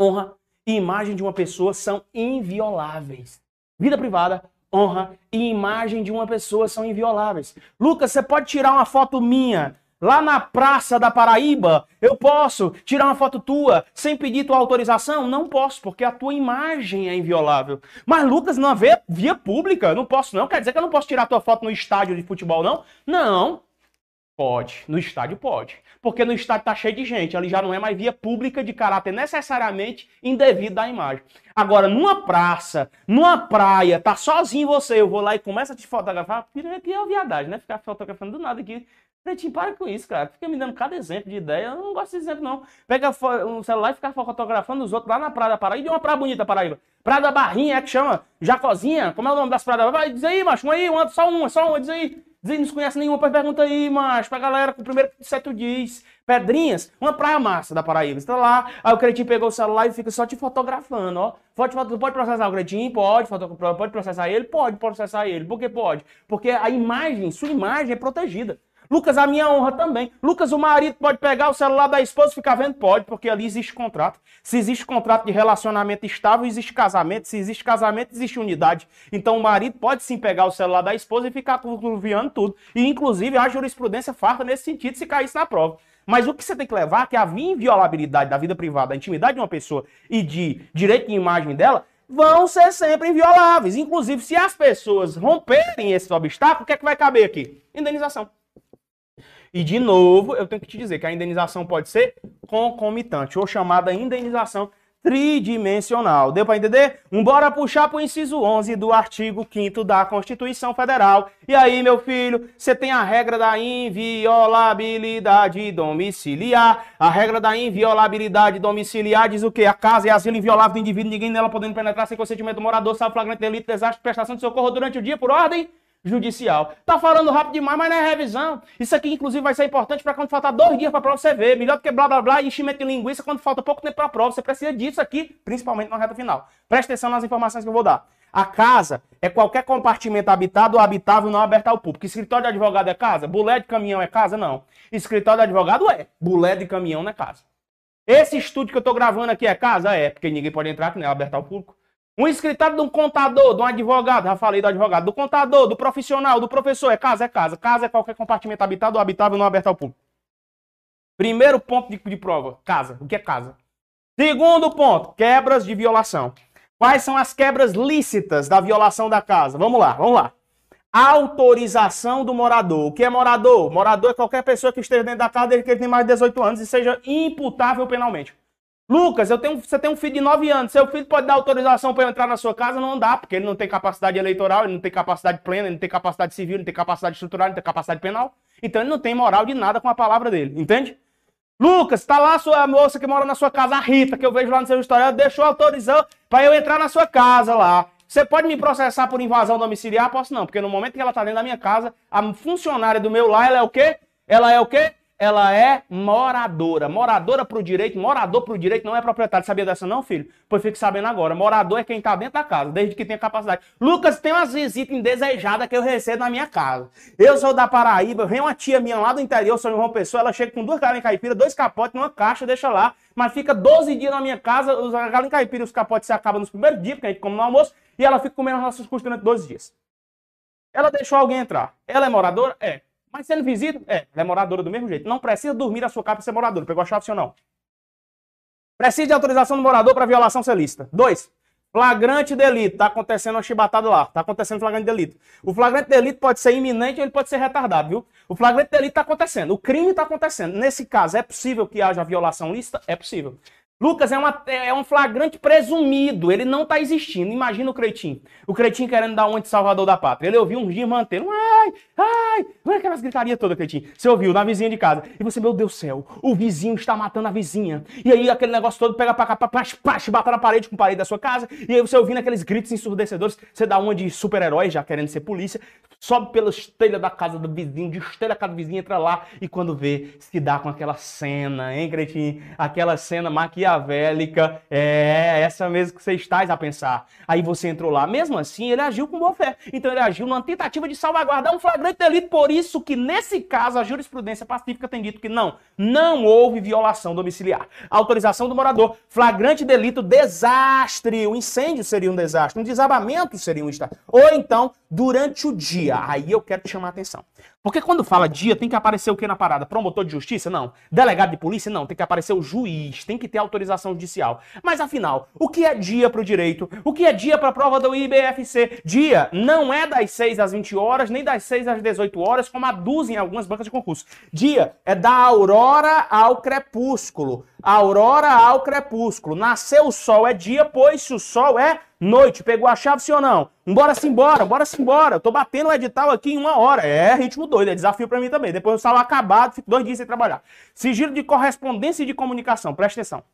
honra e imagem de uma pessoa são invioláveis. Vida privada, honra e imagem de uma pessoa são invioláveis. Lucas, você pode tirar uma foto minha lá na praça da Paraíba? Eu posso tirar uma foto tua sem pedir tua autorização? Não posso, porque a tua imagem é inviolável. Mas Lucas, não via, via pública, não posso não. Quer dizer que eu não posso tirar tua foto no estádio de futebol, não? Não. Pode. No estádio pode porque no estádio está cheio de gente. Ali já não é mais via pública de caráter necessariamente indevido da imagem. Agora, numa praça, numa praia, tá sozinho você, eu vou lá e começo a te fotografar. Aqui é uma viadagem, né? Ficar fotografando do nada aqui. Pretinho, para com isso, cara. Fica me dando cada exemplo de ideia. Eu não gosto desse exemplo, não. Pega um celular e fica fotografando os outros lá na Praia da Paraíba. E de uma praia bonita, Paraíba. Praia da Barrinha, é que chama. Jacozinha. Como é o nome das praias? Vai, diz aí, macho. Um aí, uma, só uma, só uma, diz aí. Diz não conhece nenhuma, pois pergunta aí, macho. Pra galera, com o primeiro certo diz. Pedrinhas, uma praia massa da Paraíba. Você tá lá, aí o Cretinho pegou o celular e fica só te fotografando, ó. Pode, pode processar o Cretinho? Pode. Pode processar ele? Pode processar ele. Por que pode? Porque a imagem, sua imagem é protegida. Lucas, a minha honra também. Lucas, o marido pode pegar o celular da esposa e ficar vendo? Pode, porque ali existe contrato. Se existe contrato de relacionamento estável, existe casamento. Se existe casamento, existe unidade. Então o marido pode sim pegar o celular da esposa e ficar conviando tudo. E inclusive a jurisprudência farta nesse sentido se caísse na prova. Mas o que você tem que levar é que a inviolabilidade da vida privada, da intimidade de uma pessoa e de direito de imagem dela vão ser sempre invioláveis. Inclusive, se as pessoas romperem esse obstáculo, o que é que vai caber aqui? Indenização. E, de novo, eu tenho que te dizer que a indenização pode ser concomitante, ou chamada indenização tridimensional. Deu para entender? Um bora puxar para o inciso 11 do artigo 5 da Constituição Federal. E aí, meu filho, você tem a regra da inviolabilidade domiciliar. A regra da inviolabilidade domiciliar diz o quê? A casa é asilo inviolável do indivíduo, ninguém nela podendo penetrar sem consentimento do morador, salvo flagrante delito, desastre, prestação de socorro durante o dia por ordem judicial. Tá falando rápido demais, mas não é revisão. Isso aqui, inclusive, vai ser importante para quando faltar dois dias para a prova você ver. Melhor do que blá blá blá, enchimento de linguiça quando falta pouco tempo para a prova. Você precisa disso aqui, principalmente na reta final. Preste atenção nas informações que eu vou dar. A casa é qualquer compartimento habitado ou habitável não aberto ao público. Escritório de advogado é casa? Bulé de caminhão é casa? Não. Escritório de advogado é. Bulé de caminhão não é casa. Esse estúdio que eu estou gravando aqui é casa? É, porque ninguém pode entrar aqui, não é aberto ao público. Um escritório de um contador, de um advogado, já falei do advogado, do contador, do profissional, do professor, é casa, é casa. Casa é qualquer compartimento habitado ou habitável não aberto ao público. Primeiro ponto de, de prova, casa. O que é casa? Segundo ponto, quebras de violação. Quais são as quebras lícitas da violação da casa? Vamos lá, vamos lá. Autorização do morador. O que é morador? Morador é qualquer pessoa que esteja dentro da casa desde que ele tenha mais de 18 anos e seja imputável penalmente. Lucas, eu tenho, você tem um filho de 9 anos. Seu filho pode dar autorização para entrar na sua casa? Não dá, porque ele não tem capacidade eleitoral, ele não tem capacidade plena, ele não tem capacidade civil, ele não tem capacidade estrutural, ele não tem capacidade penal. Então ele não tem moral de nada com a palavra dele, entende? Lucas, tá lá a sua moça que mora na sua casa, a Rita, que eu vejo lá no seu histórico, deixou autorização para eu entrar na sua casa lá. Você pode me processar por invasão domiciliar? Posso não, porque no momento que ela tá dentro da minha casa, a funcionária do meu lar, ela é o quê? Ela é o quê? Ela é moradora. Moradora para o direito, morador para o direito não é proprietário. Sabia dessa não, filho? Pois fique sabendo agora. Morador é quem está dentro da casa, desde que tenha capacidade. Lucas, tem umas visitas indesejadas que eu recebo na minha casa. Eu sou da Paraíba, vem uma tia minha lá do interior, São João Pessoa, ela chega com duas galinhas caipira, dois capotes numa caixa, deixa lá, mas fica 12 dias na minha casa, os galinhas caipira e os capotes se acabam nos primeiros dias, porque a gente come no almoço, e ela fica comendo as nossas custas durante 12 dias. Ela deixou alguém entrar. Ela é moradora? É. Mas sendo visita, é, ela é moradora do mesmo jeito. Não precisa dormir na sua casa para ser moradora. Pegou a chave, sim ou não? Precisa de autorização do morador para violação celista. Dois, Flagrante delito, tá acontecendo uma chibatada lá, tá acontecendo flagrante delito. O flagrante delito pode ser iminente ou ele pode ser retardado, viu? O flagrante delito tá acontecendo, o crime tá acontecendo. Nesse caso, é possível que haja violação lícita? É possível. Lucas é, uma, é um flagrante presumido, ele não está existindo. Imagina o Cretinho. O Cretinho querendo dar um de Salvador da Pátria. Ele ouviu um mantendo, ai, ai, não é aquelas gritarias todas, Cretinho. Você ouviu na vizinha de casa. E você, meu Deus do céu, o vizinho está matando a vizinha. E aí aquele negócio todo pega pra cá, pra pá, bata na parede com a parede da sua casa. E aí você ouvindo aqueles gritos ensurdecedores, você dá uma de super-herói já querendo ser polícia sobe pela estelha da casa do vizinho, de estelha a casa do vizinho, entra lá e quando vê, se dá com aquela cena, hein, Cretinho? Aquela cena maquiavélica, é essa mesmo que você estás a pensar. Aí você entrou lá, mesmo assim, ele agiu com boa fé. Então ele agiu numa tentativa de salvaguardar um flagrante delito, por isso que nesse caso a jurisprudência pacífica tem dito que não, não houve violação domiciliar. Autorização do morador, flagrante delito, desastre, o incêndio seria um desastre, um desabamento seria um estado. Ou então, durante o dia, Aí eu quero te chamar a atenção. Porque quando fala dia, tem que aparecer o que na parada? Promotor de justiça? Não. Delegado de polícia? Não. Tem que aparecer o juiz, tem que ter autorização judicial. Mas afinal, o que é dia para o direito? O que é dia para a prova do IBFC? Dia não é das 6 às 20 horas, nem das 6 às 18 horas, como aduzem algumas bancas de concurso. Dia é da aurora ao crepúsculo. Aurora ao crepúsculo. Nasceu o sol é dia, pois se o sol é noite. Pegou a chave, sim ou não? Bora-se embora, bora-se embora. Eu tô batendo o edital aqui em uma hora. É ritmo doido, é desafio para mim também. Depois o salário acabado, fico dois dias sem trabalhar. Sigilo de correspondência e de comunicação, presta atenção.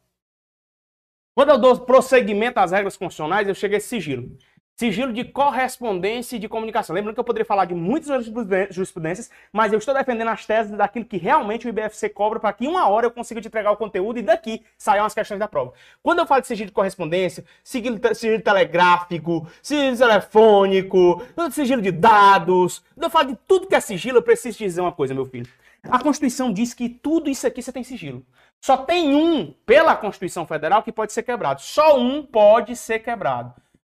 Quando eu dou prosseguimento às regras constitucionais, eu chego a esse sigilo. Sigilo de correspondência e de comunicação. Lembrando que eu poderia falar de muitas jurisprudências, mas eu estou defendendo as teses daquilo que realmente o IBFC cobra para que uma hora eu consiga te entregar o conteúdo e daqui saiam as questões da prova. Quando eu falo de sigilo de correspondência, sigilo, sigilo telegráfico, sigilo telefônico, sigilo de dados, quando eu falo de tudo que é sigilo, eu preciso te dizer uma coisa, meu filho. A Constituição diz que tudo isso aqui você tem sigilo. Só tem um, pela Constituição Federal, que pode ser quebrado. Só um pode ser quebrado.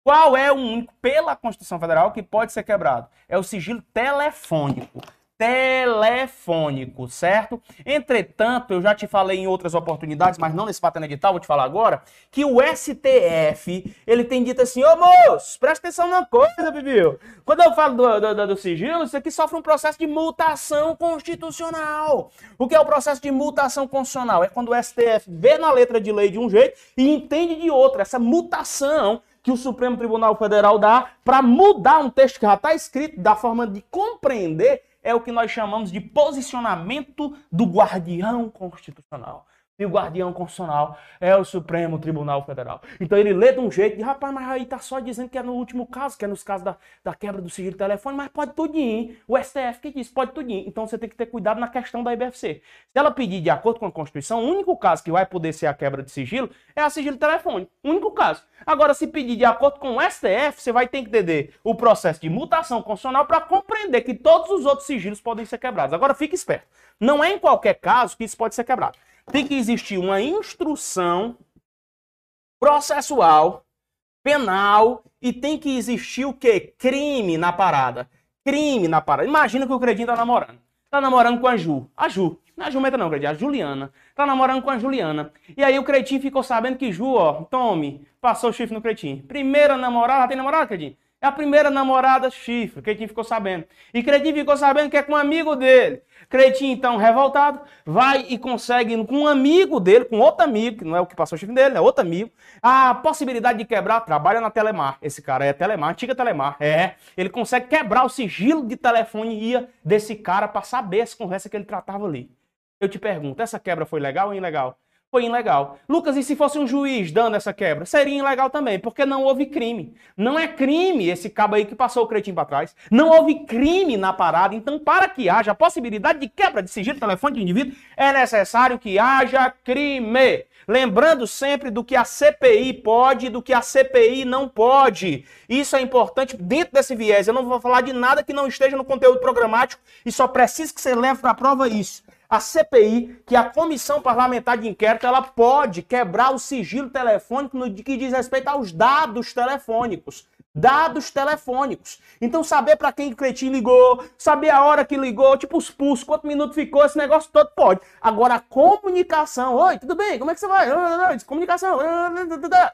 Qual é o único, pela Constituição Federal, que pode ser quebrado? É o sigilo telefônico telefônico, certo? Entretanto, eu já te falei em outras oportunidades, mas não nesse patente edital, vou te falar agora, que o STF, ele tem dito assim, ô moço, presta atenção numa coisa, Bibiu. Quando eu falo do, do, do, sigilo, isso aqui sofre um processo de mutação constitucional. O que é o processo de mutação constitucional? É quando o STF vê na letra de lei de um jeito e entende de outro. Essa mutação que o Supremo Tribunal Federal dá para mudar um texto que já está escrito da forma de compreender é o que nós chamamos de posicionamento do guardião constitucional. E o guardião constitucional é o Supremo Tribunal Federal. Então ele lê de um jeito de, rapaz, mas aí tá só dizendo que é no último caso, que é nos casos da, da quebra do sigilo telefone, mas pode tudinho. O STF que diz, pode tudinho. Então você tem que ter cuidado na questão da IBFC. Se ela pedir de acordo com a Constituição, o único caso que vai poder ser a quebra de sigilo é a sigilo telefone. O único caso. Agora, se pedir de acordo com o STF, você vai ter que entender o processo de mutação constitucional para compreender que todos os outros sigilos podem ser quebrados. Agora, fique esperto. Não é em qualquer caso que isso pode ser quebrado tem que existir uma instrução processual, penal e tem que existir o quê? Crime na parada. Crime na parada. Imagina que o Credinho tá namorando. Tá namorando com a Ju. A Ju. Não é a Jumenta não, Credinho. A Juliana. Tá namorando com a Juliana. E aí o Cretinho ficou sabendo que Ju, ó, tome, passou o chifre no Cretinho. Primeira namorada, tem namorada, Cretinho? É a primeira namorada chifre, Cretinho ficou sabendo. E Cretinho ficou sabendo que é com um amigo dele. Cretinho, então, revoltado, vai e consegue com um amigo dele, com outro amigo, que não é o que passou o chifre dele, é outro amigo, a possibilidade de quebrar, trabalha na Telemar. Esse cara é Telemar, antiga Telemar. É, ele consegue quebrar o sigilo de telefonia desse cara para saber essa conversa que ele tratava ali. Eu te pergunto, essa quebra foi legal ou ilegal? Foi ilegal. Lucas, e se fosse um juiz dando essa quebra? Seria ilegal também, porque não houve crime. Não é crime esse cabo aí que passou o cretinho para trás. Não houve crime na parada. Então, para que haja possibilidade de quebra de sigilo telefônico do indivíduo, é necessário que haja crime. Lembrando sempre do que a CPI pode e do que a CPI não pode. Isso é importante dentro desse viés. Eu não vou falar de nada que não esteja no conteúdo programático e só preciso que você leve para a prova isso a CPI, que é a Comissão Parlamentar de Inquérito, ela pode quebrar o sigilo telefônico no que diz respeito aos dados telefônicos. dados telefônicos. Então, saber para quem o cretinho ligou, saber a hora que ligou, tipo os pulsos, quanto minuto ficou, esse negócio todo pode. Agora, a comunicação, oi, tudo bem, como é que você vai? Comunicação,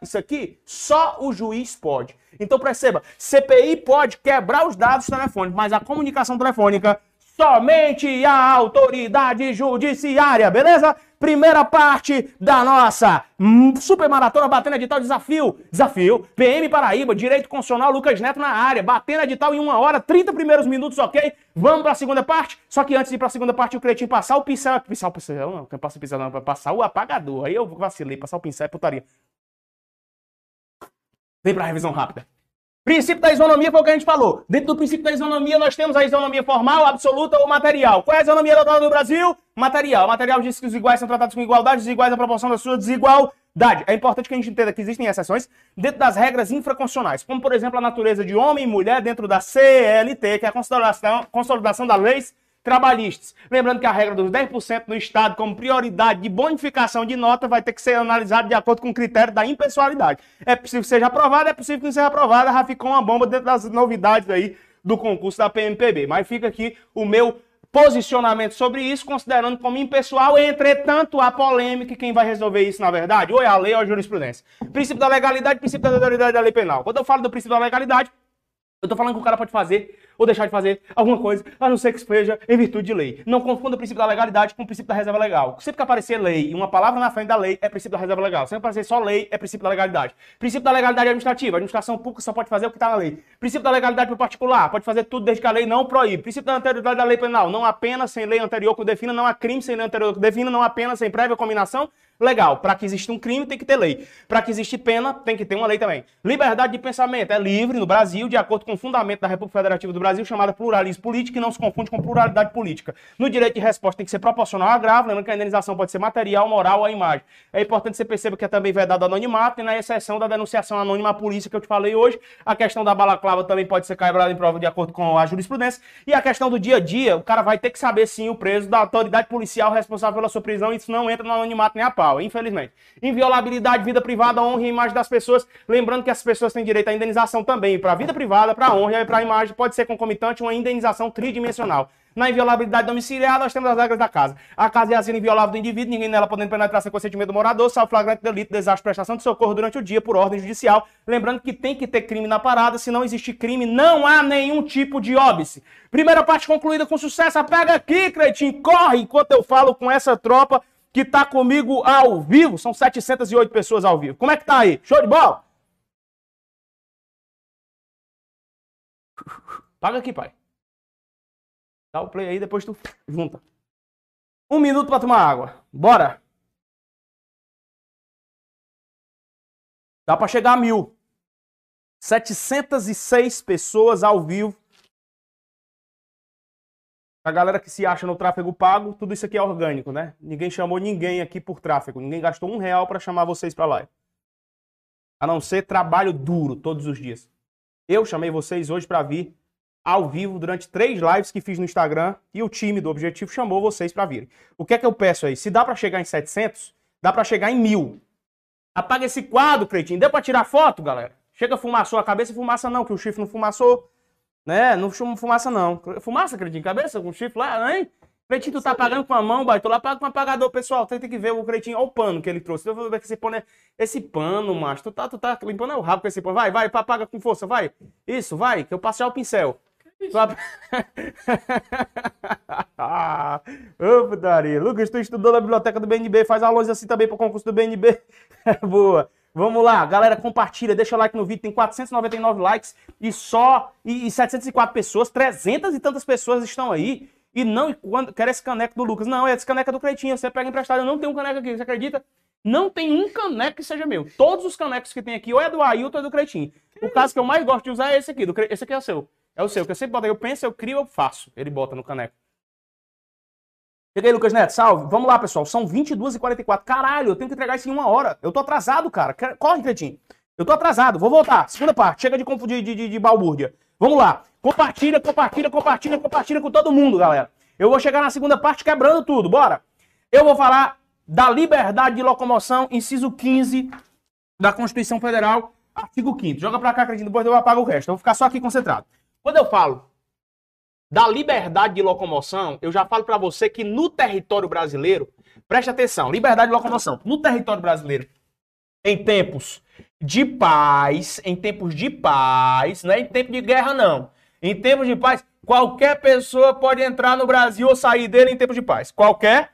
isso aqui só o juiz pode. Então, perceba, CPI pode quebrar os dados telefônicos, mas a comunicação telefônica somente a autoridade judiciária, beleza? Primeira parte da nossa super maratona batendo edital desafio. Desafio, PM Paraíba, Direito Constitucional, Lucas Neto na área, batendo edital em uma hora, 30 primeiros minutos, ok? Vamos para a segunda parte? Só que antes de ir para a segunda parte, o Cretinho passar o pincel. O pincel, não, não passa o pincel não, passar o apagador. Aí eu vacilei, passar o pincel é putaria. Vem para a revisão rápida. Princípio da isonomia foi o que a gente falou. Dentro do princípio da isonomia, nós temos a isonomia formal, absoluta ou material. Qual é a isonomia adotada no Brasil? Material. Material diz que os iguais são tratados com igualdade, os iguais na proporção da sua desigualdade. É importante que a gente entenda que existem exceções dentro das regras infraconstitucionais, como, por exemplo, a natureza de homem e mulher dentro da CLT, que é a consolidação, consolidação das leis trabalhistas. Lembrando que a regra dos 10% no Estado como prioridade de bonificação de nota vai ter que ser analisada de acordo com o critério da impessoalidade. É possível que seja aprovada, é possível que não seja aprovada, já ficou uma bomba dentro das novidades aí do concurso da PMPB. Mas fica aqui o meu posicionamento sobre isso, considerando como impessoal, entretanto, a polêmica e quem vai resolver isso, na verdade, ou é a lei ou a jurisprudência. Princípio da legalidade, princípio da autoridade da lei penal. Quando eu falo do princípio da legalidade, eu tô falando que o cara pode fazer ou deixar de fazer alguma coisa, a não ser que seja em virtude de lei. Não confunda o princípio da legalidade com o princípio da reserva legal. Sempre que aparecer lei e uma palavra na frente da lei é princípio da reserva legal. Sempre que aparecer só lei é princípio da legalidade. Princípio da legalidade administrativa. A administração pública só pode fazer o que está na lei. Princípio da legalidade para particular. Pode fazer tudo desde que a lei não proíbe. Princípio da anterioridade da lei penal. Não há pena sem lei anterior que defina, não há crime sem lei anterior que defina, não há pena sem prévia combinação Legal, para que exista um crime tem que ter lei. Para que exista pena tem que ter uma lei também. Liberdade de pensamento é livre no Brasil, de acordo com o fundamento da República Federativa do Brasil, chamada pluralismo político, e não se confunde com pluralidade política. No direito de resposta tem que ser proporcional ao agravo, lembrando que a indenização pode ser material, moral ou a imagem. É importante que você perceba que é também vedado anonimato e na exceção da denunciação anônima à polícia que eu te falei hoje, a questão da balaclava também pode ser quebrada em prova de acordo com a jurisprudência. E a questão do dia a dia, o cara vai ter que saber sim o preso da autoridade policial responsável pela sua prisão, e isso não entra no anonimato nem a pau, infelizmente. Inviolabilidade, vida privada, honra e imagem das pessoas. Lembrando que as pessoas têm direito à indenização também para a vida privada, para a honra e para a imagem. Pode ser concomitante uma indenização tridimensional. Na inviolabilidade domiciliar, nós temos as regras da casa. A casa é a inviolável do indivíduo, ninguém nela podendo penetrar sem consentimento do morador, salvo flagrante delito, desastre, prestação de socorro durante o dia por ordem judicial. Lembrando que tem que ter crime na parada, se não existe crime, não há nenhum tipo de óbice. Primeira parte concluída com sucesso, pega aqui, Cretinho, corre enquanto eu falo com essa tropa que está comigo ao vivo. São 708 pessoas ao vivo. Como é que tá aí? Show de bola? Paga aqui, pai. Dá o play aí, depois tu junta. Um minuto para tomar água. Bora! Dá para chegar a mil. 706 pessoas ao vivo a galera que se acha no tráfego pago, tudo isso aqui é orgânico, né? Ninguém chamou ninguém aqui por tráfego. Ninguém gastou um real para chamar vocês para lá. A não ser trabalho duro todos os dias. Eu chamei vocês hoje para vir ao vivo durante três lives que fiz no Instagram e o time do Objetivo chamou vocês para virem. O que é que eu peço aí? Se dá para chegar em 700, dá para chegar em mil. Apaga esse quadro, Creitinho. Deu para tirar foto, galera? Chega fumaçou a cabeça, fumaça não, que o chifre não fumaçou. Né? Não chama fumaça, não. Fumaça, Cretinho, cabeça, com chifre lá, hein? Cretinho, tu tá apagando com a mão, baito lá, paga com um apagador, pessoal. Tem, que ver o Cretinho, olha o pano que ele trouxe. Eu vou ver que esse pano é. Esse pano, macho. Tu tá, tu tá limpando o rabo com esse pano. Vai, vai, apaga com força, vai. Isso, vai, que eu passei o pincel. Ô, putaria. Lucas, tu estudou na biblioteca do BNB, faz alunos assim também pro concurso do BNB. Boa. Vamos lá, galera, compartilha, deixa o like no vídeo, tem 499 likes e só e, e 704 pessoas, 300 e tantas pessoas estão aí e não quando quer esse caneco do Lucas. Não, é esse caneca do Cleitinho, você pega emprestado, eu não tenho um caneco aqui, você acredita? Não tem um caneco que seja meu. Todos os canecos que tem aqui ou é do Ailton ou é do Cleitinho. O caso que eu mais gosto de usar é esse aqui, do, esse aqui é o seu. É o seu, que eu sempre boto, eu penso, eu crio, eu faço. Ele bota no caneco. Chega aí, Lucas Neto, salve. Vamos lá, pessoal. São 22h44. Caralho, eu tenho que entregar isso em uma hora. Eu tô atrasado, cara. Corre, Cretinho. Eu tô atrasado. Vou voltar. Segunda parte. Chega de, de, de, de, balbúrdia. Vamos lá. Compartilha, compartilha, compartilha, compartilha com todo mundo, galera. Eu vou chegar na segunda parte quebrando tudo. Bora. Eu vou falar da liberdade de locomoção, inciso 15 da Constituição Federal. artigo 5 Joga pra cá, Credinho, depois eu apago o resto. Eu vou ficar só aqui concentrado. Quando eu falo da liberdade de locomoção, eu já falo para você que no território brasileiro, preste atenção, liberdade de locomoção, no território brasileiro, em tempos de paz, em tempos de paz, não é em tempo de guerra não. Em tempos de paz, qualquer pessoa pode entrar no Brasil ou sair dele em tempos de paz. Qualquer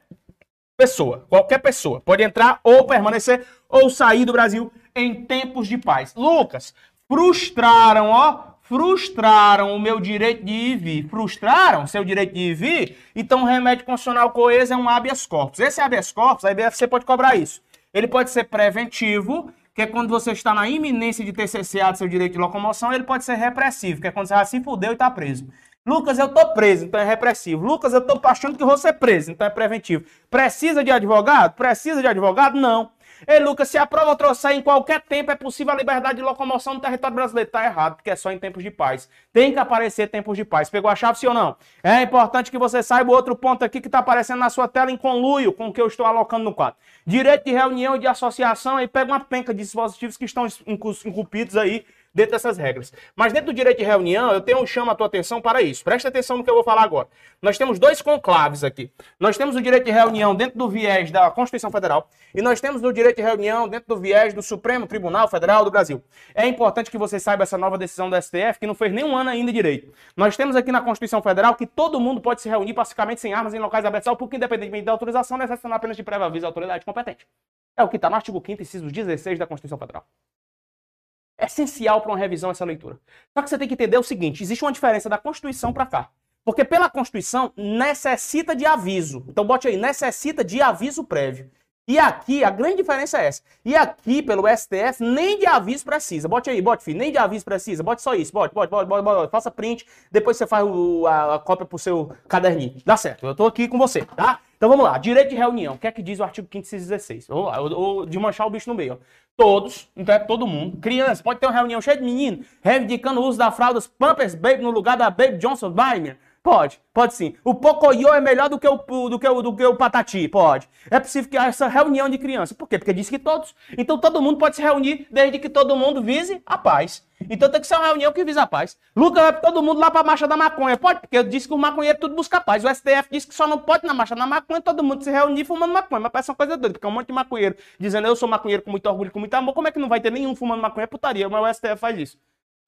pessoa, qualquer pessoa pode entrar ou permanecer ou sair do Brasil em tempos de paz. Lucas, frustraram, ó, frustraram o meu direito de ir e vir, frustraram seu direito de ir e vir, então o remédio constitucional coeso é um habeas corpus. Esse habeas corpus, a IBFC pode cobrar isso. Ele pode ser preventivo, que é quando você está na iminência de ter cesseado seu direito de locomoção, ele pode ser repressivo, que é quando você já se fudeu e está preso. Lucas, eu tô preso, então é repressivo. Lucas, eu tô achando que vou ser preso, então é preventivo. Precisa de advogado? Precisa de advogado? Não. Ei, Lucas, se a prova trouxer em qualquer tempo, é possível a liberdade de locomoção no território brasileiro. Tá errado, porque é só em tempos de paz. Tem que aparecer tempos de paz. Pegou a chave, sim ou não? É importante que você saiba outro ponto aqui que está aparecendo na sua tela em conluio com o que eu estou alocando no quadro. Direito de reunião e de associação, aí pega uma penca de dispositivos que estão incumpidos aí dentro dessas regras. Mas dentro do direito de reunião, eu tenho um chamo a tua atenção para isso. Presta atenção no que eu vou falar agora. Nós temos dois conclaves aqui. Nós temos o direito de reunião dentro do viés da Constituição Federal e nós temos o direito de reunião dentro do viés do Supremo Tribunal Federal do Brasil. É importante que você saiba essa nova decisão do STF, que não fez nem um ano ainda direito. Nós temos aqui na Constituição Federal que todo mundo pode se reunir pacificamente sem armas em locais abertos ao público, independentemente da autorização, necessitando apenas de prévia aviso à autoridade competente. É o que está no artigo 5 inciso 16 da Constituição Federal. É essencial para uma revisão essa leitura. Só que você tem que entender o seguinte: existe uma diferença da Constituição para cá. Porque pela Constituição necessita de aviso. Então bote aí, necessita de aviso prévio. E aqui, a grande diferença é essa. E aqui, pelo STF, nem de aviso precisa. Bote aí, bote, filho, nem de aviso precisa. Bote só isso, bote, bote, bote, bote, bote. Faça print, depois você faz o, a, a, cópia pro seu caderninho. Dá certo, eu tô aqui com você, tá? Então vamos lá, direito de reunião. O que é que diz o artigo 516? Vamos lá, ou, de manchar o bicho no meio. Todos, então é todo mundo. Criança, pode ter uma reunião cheia de menino, reivindicando o uso da fraldas Pampers Baby no lugar da Baby Johnson Baimer. Pode, pode sim. O Pocoyo é melhor do que o, do que o, do que o Patati? Pode. É possível que haja essa reunião de crianças. Por quê? Porque diz que todos. Então todo mundo pode se reunir desde que todo mundo vise a paz. Então tem que ser uma reunião que visa a paz. Lucas vai todo mundo lá para a marcha da maconha. Pode, porque disse que o maconheiro tudo busca paz. O STF disse que só não pode na marcha da maconha todo mundo se reunir fumando maconha. Mas parece uma coisa doida, porque é um monte de maconheiro dizendo eu sou maconheiro com muito orgulho, com muito amor. Como é que não vai ter nenhum fumando maconha? É putaria, mas o STF faz isso.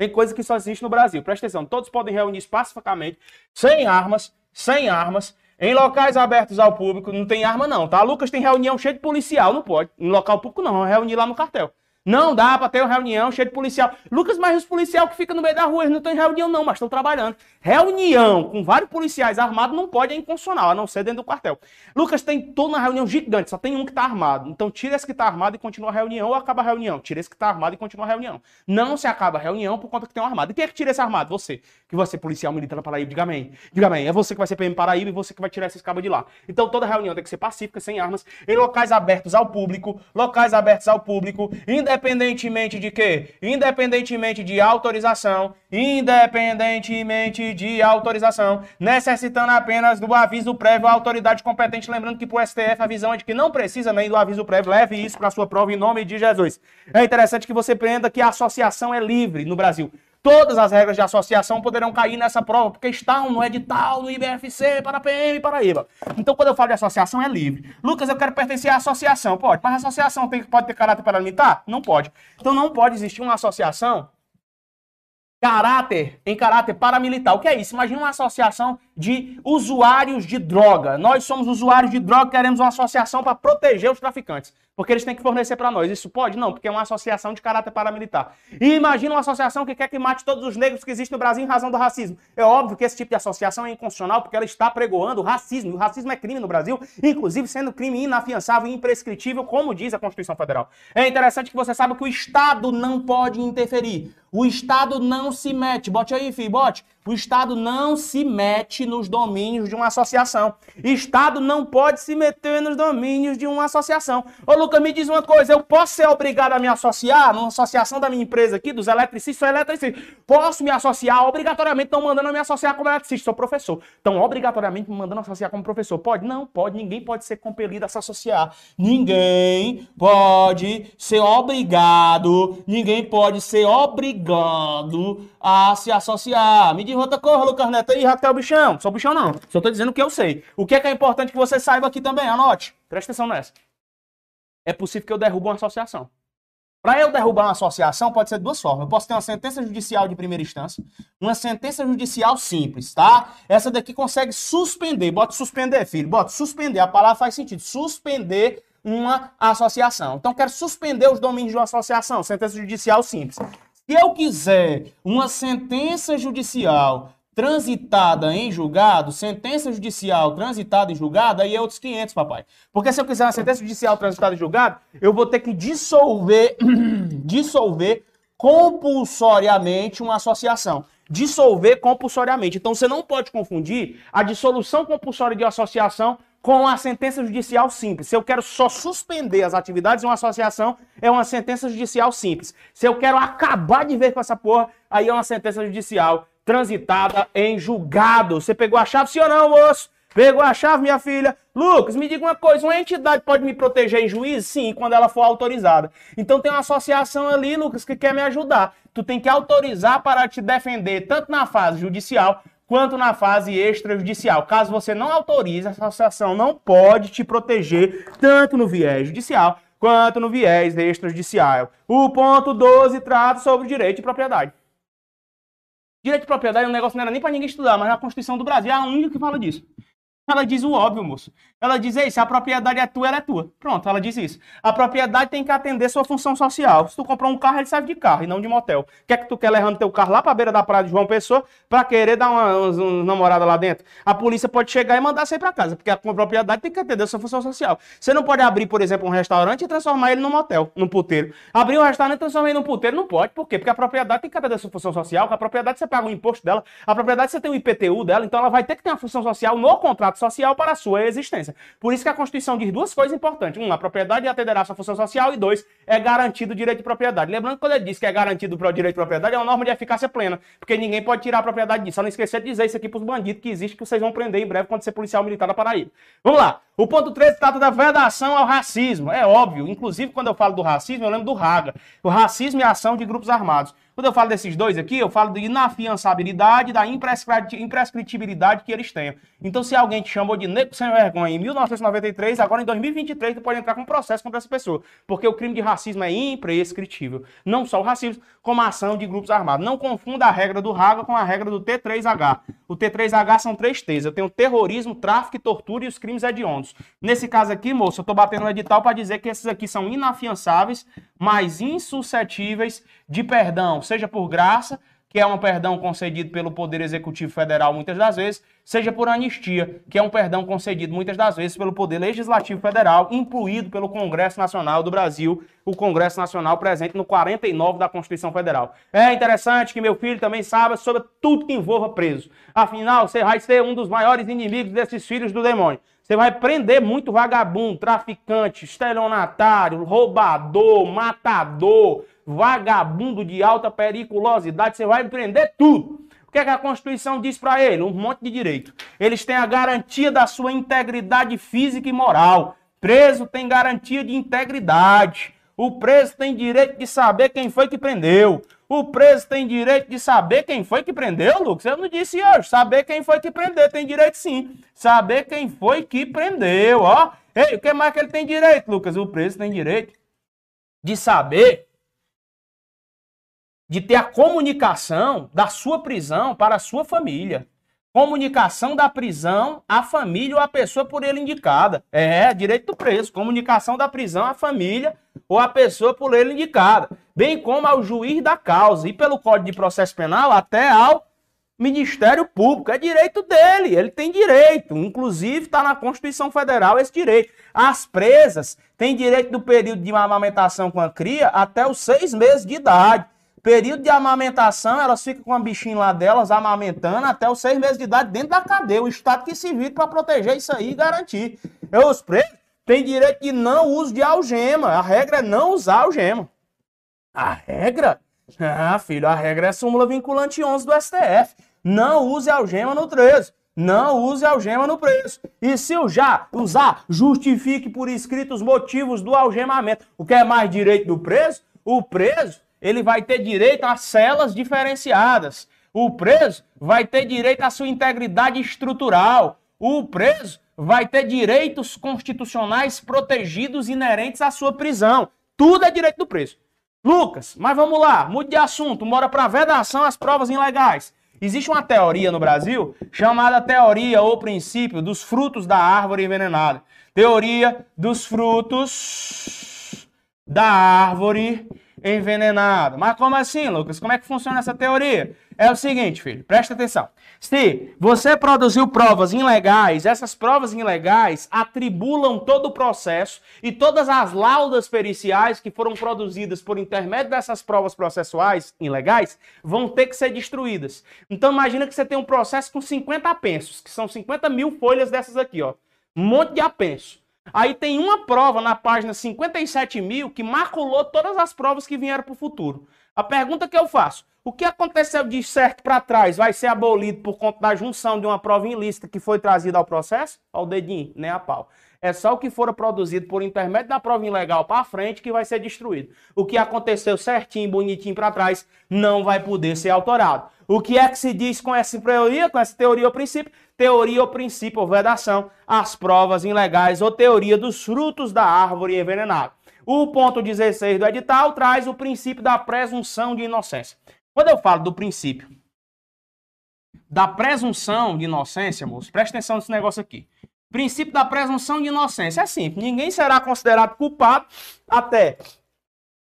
Tem coisa que só existe no Brasil. Presta atenção, todos podem reunir pacificamente, sem armas, sem armas, em locais abertos ao público. Não tem arma não, tá? Lucas tem reunião cheia de policial, não pode. Em local público não, reunir lá no cartel. Não dá para ter uma reunião cheia de policial. Lucas, mas os policiais que ficam no meio da rua, eles não estão em reunião, não, mas estão trabalhando. Reunião com vários policiais armados não pode, é inconstitucional, a não ser dentro do quartel. Lucas tem toda uma reunião gigante, só tem um que está armado. Então tira esse que está armado e continua a reunião, ou acaba a reunião. Tira esse que está armado e continua a reunião. Não se acaba a reunião por conta que tem um armado. E quem é que tira esse armado? Você. Que você, policial militar na Paraíba, diga amém. Diga amém. É você que vai ser PM Paraíba e você que vai tirar esses cabos de lá. Então toda reunião tem que ser pacífica, sem armas, em locais abertos ao público, locais abertos ao público, independentemente Independentemente de quê? Independentemente de autorização, independentemente de autorização, necessitando apenas do aviso prévio à autoridade competente. Lembrando que para o STF a visão é de que não precisa nem do aviso prévio. Leve isso para sua prova em nome de Jesus. É interessante que você prenda que a associação é livre no Brasil. Todas as regras de associação poderão cair nessa prova, porque estão no edital, no IBFC, para PM Paraíba. Então, quando eu falo de associação, é livre. Lucas, eu quero pertencer à associação. Pode, mas a associação tem, pode ter caráter paramilitar? Não pode. Então, não pode existir uma associação caráter, em caráter paramilitar. O que é isso? Imagina uma associação de usuários de droga. Nós somos usuários de droga, queremos uma associação para proteger os traficantes. Porque eles têm que fornecer para nós. Isso pode? Não, porque é uma associação de caráter paramilitar. E imagina uma associação que quer que mate todos os negros que existem no Brasil em razão do racismo. É óbvio que esse tipo de associação é inconstitucional porque ela está pregoando o racismo. O racismo é crime no Brasil, inclusive sendo crime inafiançável e imprescritível, como diz a Constituição Federal. É interessante que você saiba que o Estado não pode interferir. O Estado não se mete. Bote aí, filho, bote. O Estado não se mete mete nos domínios de uma associação. Estado não pode se meter nos domínios de uma associação. Ô, Lucas, me diz uma coisa: eu posso ser obrigado a me associar numa associação da minha empresa aqui, dos eletricistas, sou eletricista. Posso me associar obrigatoriamente, estão mandando me associar como eletricista, sou professor. Estão obrigatoriamente me mandando associar como professor. Pode? Não, pode. Ninguém pode ser compelido a se associar. Ninguém pode ser obrigado, ninguém pode ser obrigado a se associar. Me diz outra coisa, Lucas Neto aí, Raquel Bichão. Sou bichão não, só tô dizendo o que eu sei. O que é, que é importante que você saiba aqui também, anote. Presta atenção nessa. É possível que eu derrube uma associação. Para eu derrubar uma associação, pode ser de duas formas. Eu posso ter uma sentença judicial de primeira instância, uma sentença judicial simples, tá? Essa daqui consegue suspender. Bota suspender, filho. Bota suspender. A palavra faz sentido. Suspender uma associação. Então, quero suspender os domínios de uma associação. Sentença judicial simples. Se eu quiser uma sentença judicial transitada em julgado, sentença judicial transitada em julgado, aí é outros 500, papai. Porque se eu quiser uma sentença judicial transitada em julgado, eu vou ter que dissolver, dissolver compulsoriamente uma associação. Dissolver compulsoriamente. Então você não pode confundir a dissolução compulsória de associação com a sentença judicial simples. Se eu quero só suspender as atividades de uma associação, é uma sentença judicial simples. Se eu quero acabar de vez com essa porra, aí é uma sentença judicial transitada em julgado. Você pegou a chave, sim ou não, moço? Pegou a chave, minha filha? Lucas, me diga uma coisa: uma entidade pode me proteger em juízo? Sim, quando ela for autorizada. Então tem uma associação ali, Lucas, que quer me ajudar. Tu tem que autorizar para te defender, tanto na fase judicial quanto na fase extrajudicial. Caso você não autorize, a associação não pode te proteger, tanto no viés judicial quanto no viés extrajudicial. O ponto 12 trata sobre o direito de propriedade. Direito de propriedade é um negócio que não era nem para ninguém estudar, mas a Constituição do Brasil é a única que fala disso. Ela diz o óbvio, moço. Ela diz, ei, se a propriedade é tua, ela é tua. Pronto, ela diz isso. A propriedade tem que atender sua função social. Se tu comprou um carro, ele serve de carro e não de motel. Quer que tu quer levando teu carro lá pra beira da praia de João Pessoa pra querer dar uma, uma, namorada lá dentro? A polícia pode chegar e mandar você ir pra casa, porque a propriedade tem que atender sua função social. Você não pode abrir, por exemplo, um restaurante e transformar ele num motel, num puteiro. Abrir um restaurante e transformar ele num puteiro, não pode. Por quê? Porque a propriedade tem que atender sua função social, a propriedade você paga o imposto dela, a propriedade você tem o IPTU dela, então ela vai ter que ter uma função social no contrato social para a sua existência. Por isso que a Constituição diz duas coisas importantes. Um, a propriedade atenderá sua função social. E dois, é garantido o direito de propriedade. Lembrando que quando ele diz que é garantido o direito de propriedade, é uma norma de eficácia plena. Porque ninguém pode tirar a propriedade disso. Só não esquecer de dizer isso aqui para os bandidos que existe, que vocês vão prender em breve quando ser policial militar da Paraíba. Vamos lá. O ponto 13 trata da vedação ao racismo. É óbvio. Inclusive, quando eu falo do racismo, eu lembro do Raga. O racismo e a ação de grupos armados. Quando eu falo desses dois aqui, eu falo de inafiançabilidade, da imprescritibilidade que eles têm. Então, se alguém te chamou de negro sem vergonha em 1993, agora em 2023, tu pode entrar com um processo contra essa pessoa. Porque o crime de racismo é imprescritível. Não só o racismo, como a ação de grupos armados. Não confunda a regra do Raga com a regra do T3H. O T3H são três T's. Eu tenho terrorismo, tráfico e tortura e os crimes hediondos. Nesse caso aqui, moço, eu tô batendo no edital para dizer que esses aqui são inafiançáveis, mas insuscetíveis de perdão, seja por graça, que é um perdão concedido pelo Poder Executivo Federal muitas das vezes, seja por anistia, que é um perdão concedido muitas das vezes pelo Poder Legislativo Federal, incluído pelo Congresso Nacional do Brasil, o Congresso Nacional presente no 49 da Constituição Federal. É interessante que meu filho também saiba sobre tudo que envolva preso. Afinal, você vai ser um dos maiores inimigos desses filhos do demônio. Você vai prender muito vagabundo, traficante, estelionatário, roubador, matador, vagabundo de alta periculosidade, você vai empreender tudo. O que, é que a Constituição diz para ele? Um monte de direito. Eles têm a garantia da sua integridade física e moral. Preso tem garantia de integridade. O preso tem direito de saber quem foi que prendeu. O preso tem direito de saber quem foi que prendeu, Lucas? Eu não disse hoje. Saber quem foi que prendeu. Tem direito sim. Saber quem foi que prendeu, ó. Ei, o que mais que ele tem direito, Lucas? O preso tem direito de saber de ter a comunicação da sua prisão para a sua família. Comunicação da prisão à família ou à pessoa por ele indicada. É, direito do preso. Comunicação da prisão à família ou à pessoa por ele indicada. Bem como ao juiz da causa. E pelo Código de Processo Penal até ao Ministério Público. É direito dele. Ele tem direito. Inclusive está na Constituição Federal esse direito. As presas têm direito do período de amamentação com a cria até os seis meses de idade Período de amamentação, elas ficam com a bichinha lá delas, amamentando até os seis meses de idade dentro da cadeia. O Estado que se vira para proteger isso aí e garantir. Eu, os presos têm direito de não uso de algema. A regra é não usar algema. A regra? Ah, filho, a regra é súmula vinculante 11 do STF. Não use algema no 13. Não use algema no preço. E se já usar, justifique por escrito os motivos do algemamento. O que é mais direito do preso? O preso, ele vai ter direito a celas diferenciadas. O preso vai ter direito à sua integridade estrutural. O preso vai ter direitos constitucionais protegidos inerentes à sua prisão. Tudo é direito do preso. Lucas, mas vamos lá, mude de assunto, bora para vedação às provas ilegais. Existe uma teoria no Brasil chamada teoria ou princípio dos frutos da árvore envenenada. Teoria dos frutos da árvore envenenada. Mas como assim, Lucas? Como é que funciona essa teoria? É o seguinte, filho, presta atenção. Se você produziu provas ilegais, essas provas ilegais atribulam todo o processo e todas as laudas periciais que foram produzidas por intermédio dessas provas processuais ilegais vão ter que ser destruídas. Então imagina que você tem um processo com 50 apensos, que são 50 mil folhas dessas aqui, ó. Um monte de apenso. Aí tem uma prova na página 57 mil que maculou todas as provas que vieram para o futuro. A pergunta que eu faço: o que aconteceu de certo para trás vai ser abolido por conta da junção de uma prova ilícita que foi trazida ao processo? Ao dedinho, nem a pau. É só o que for produzido por intermédio da prova ilegal para frente que vai ser destruído. O que aconteceu certinho, bonitinho para trás, não vai poder ser alterado. O que é que se diz com essa teoria, com essa teoria ou princípio? Teoria ou princípio ou vedação, as provas ilegais ou teoria dos frutos da árvore envenenada. O ponto 16 do edital traz o princípio da presunção de inocência. Quando eu falo do princípio da presunção de inocência, moço, presta atenção nesse negócio aqui. Princípio da presunção de inocência é simples. Ninguém será considerado culpado até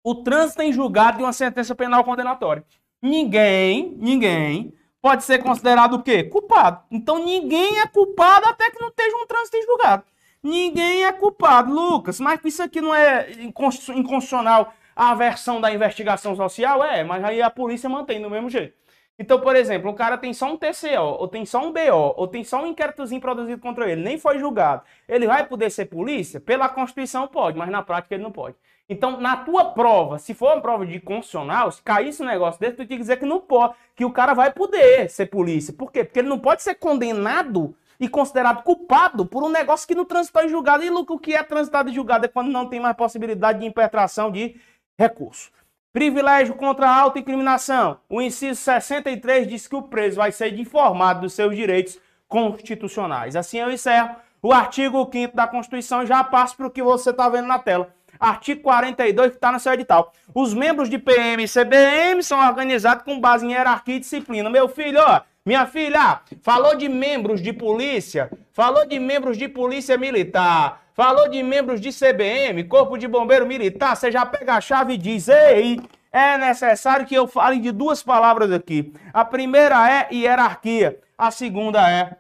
o trânsito em julgado de uma sentença penal condenatória. Ninguém, ninguém pode ser considerado o quê? Culpado. Então ninguém é culpado até que não esteja um trânsito em julgado. Ninguém é culpado, Lucas. Mas isso aqui não é inconstitucional a versão da investigação social? É, mas aí a polícia mantém do mesmo jeito. Então, por exemplo, o cara tem só um TCO, ou tem só um BO, ou tem só um inquéritozinho produzido contra ele, nem foi julgado. Ele vai poder ser polícia? Pela Constituição pode, mas na prática ele não pode. Então, na tua prova, se for uma prova de constitucional, se caísse um negócio desse, tu tem que dizer que não pode, que o cara vai poder ser polícia. Por quê? Porque ele não pode ser condenado e considerado culpado por um negócio que não transitou em julgado. E o que é transitado em julgado é quando não tem mais possibilidade de impetração de recurso. Privilégio contra a autoincriminação. O inciso 63 diz que o preso vai ser informado dos seus direitos constitucionais. Assim eu encerro o artigo 5 da Constituição já passo para o que você está vendo na tela. Artigo 42 que está no seu edital. Os membros de PM e CBM são organizados com base em hierarquia e disciplina. Meu filho, ó, minha filha, falou de membros de polícia, falou de membros de polícia militar, Falou de membros de CBM, Corpo de Bombeiro Militar, você já pega a chave e diz: Ei, é necessário que eu fale de duas palavras aqui. A primeira é hierarquia, a segunda é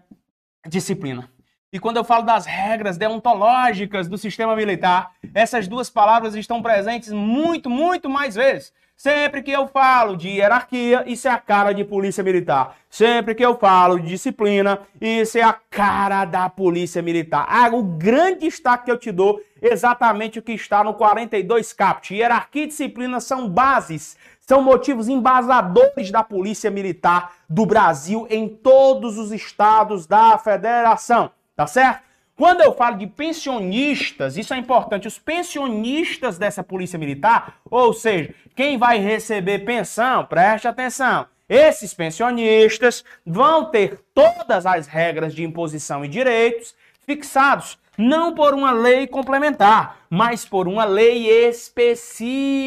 disciplina. E quando eu falo das regras deontológicas do sistema militar, essas duas palavras estão presentes muito, muito mais vezes. Sempre que eu falo de hierarquia, isso é a cara de polícia militar. Sempre que eu falo de disciplina, isso é a cara da polícia militar. Ah, o grande destaque que eu te dou, exatamente o que está no 42 CAPT. Hierarquia e disciplina são bases, são motivos embasadores da polícia militar do Brasil em todos os estados da federação. Tá certo? Quando eu falo de pensionistas, isso é importante. Os pensionistas dessa polícia militar, ou seja, quem vai receber pensão, preste atenção. Esses pensionistas vão ter todas as regras de imposição e direitos fixados não por uma lei complementar, mas por uma lei específica.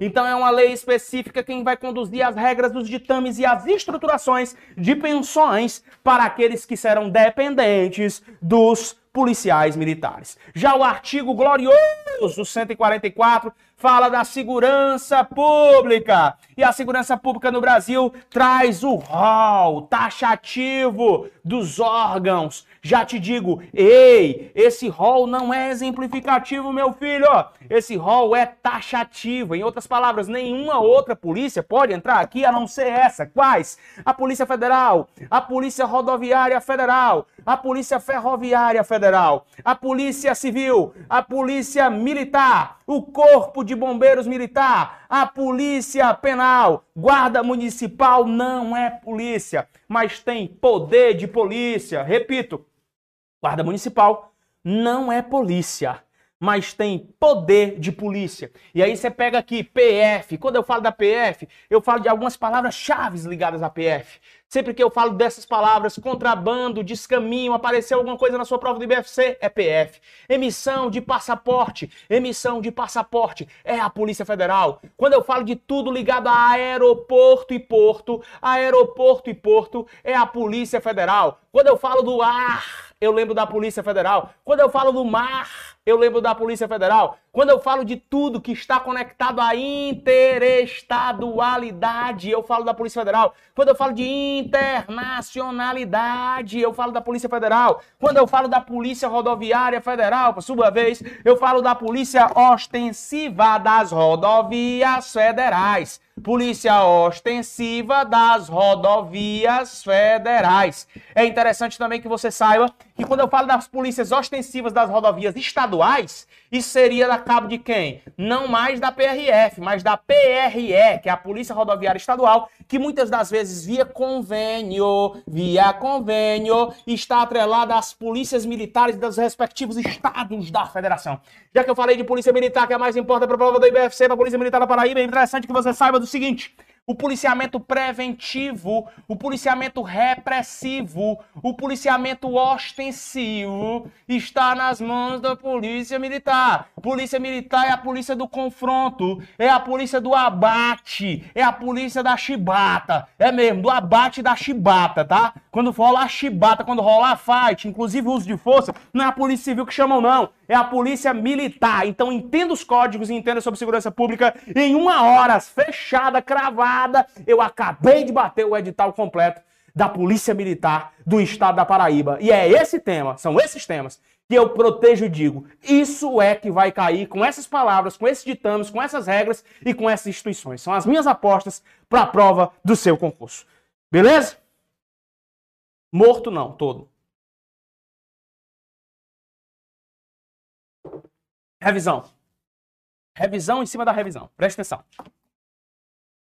Então é uma lei específica quem vai conduzir as regras dos ditames e as estruturações de pensões para aqueles que serão dependentes dos policiais militares. Já o artigo glorioso 144 fala da segurança pública. E a segurança pública no Brasil traz o rol taxativo dos órgãos. Já te digo, ei, esse rol não é exemplificativo, meu filho. Esse rol é taxativo. Em outras palavras, nenhuma outra polícia pode entrar aqui a não ser essa. Quais? A Polícia Federal, a Polícia Rodoviária Federal, a Polícia Ferroviária Federal, a Polícia Civil, a Polícia Militar, o Corpo de Bombeiros Militar, a Polícia Penal, Guarda Municipal não é polícia, mas tem poder de polícia. Repito, Guarda Municipal não é polícia mas tem poder de polícia. E aí você pega aqui PF. Quando eu falo da PF, eu falo de algumas palavras-chave ligadas à PF. Sempre que eu falo dessas palavras, contrabando, descaminho, apareceu alguma coisa na sua prova do IBFC, é PF. Emissão de passaporte, emissão de passaporte, é a Polícia Federal. Quando eu falo de tudo ligado a aeroporto e porto, aeroporto e porto, é a Polícia Federal. Quando eu falo do ar, eu lembro da Polícia Federal. Quando eu falo do mar, eu lembro da Polícia Federal. Quando eu falo de tudo que está conectado à interestadualidade, eu falo da Polícia Federal. Quando eu falo de internacionalidade, eu falo da Polícia Federal. Quando eu falo da Polícia Rodoviária Federal, por sua vez, eu falo da Polícia Ostensiva das Rodovias Federais. Polícia Ostensiva das Rodovias Federais. É interessante também que você saiba que quando eu falo das polícias ostensivas das rodovias estaduais, isso seria da cabo de quem? Não mais da PRF, mas da PRE, que é a Polícia Rodoviária Estadual, que muitas das vezes via convênio, via convênio, está atrelada às polícias militares dos respectivos estados da federação. Já que eu falei de polícia militar, que é a mais importante para a prova do IBFC, para a Polícia Militar da Paraíba, é interessante que você saiba do seguinte: o policiamento preventivo, o policiamento repressivo, o policiamento ostensivo está nas mãos da polícia militar. Polícia militar é a polícia do confronto, é a polícia do abate, é a polícia da chibata. É mesmo, do abate da chibata, tá? Quando rola a chibata, quando rola a fight, inclusive uso de força, não é a polícia civil que chamam, não é a polícia militar. Então entenda os códigos e entenda sobre segurança pública em uma hora, fechada, cravada. Eu acabei de bater o edital completo da Polícia Militar do Estado da Paraíba. E é esse tema, são esses temas que eu protejo e digo. Isso é que vai cair com essas palavras, com esses ditames, com essas regras e com essas instituições. São as minhas apostas para a prova do seu concurso. Beleza? Morto não, todo. Revisão. Revisão em cima da revisão. Presta atenção.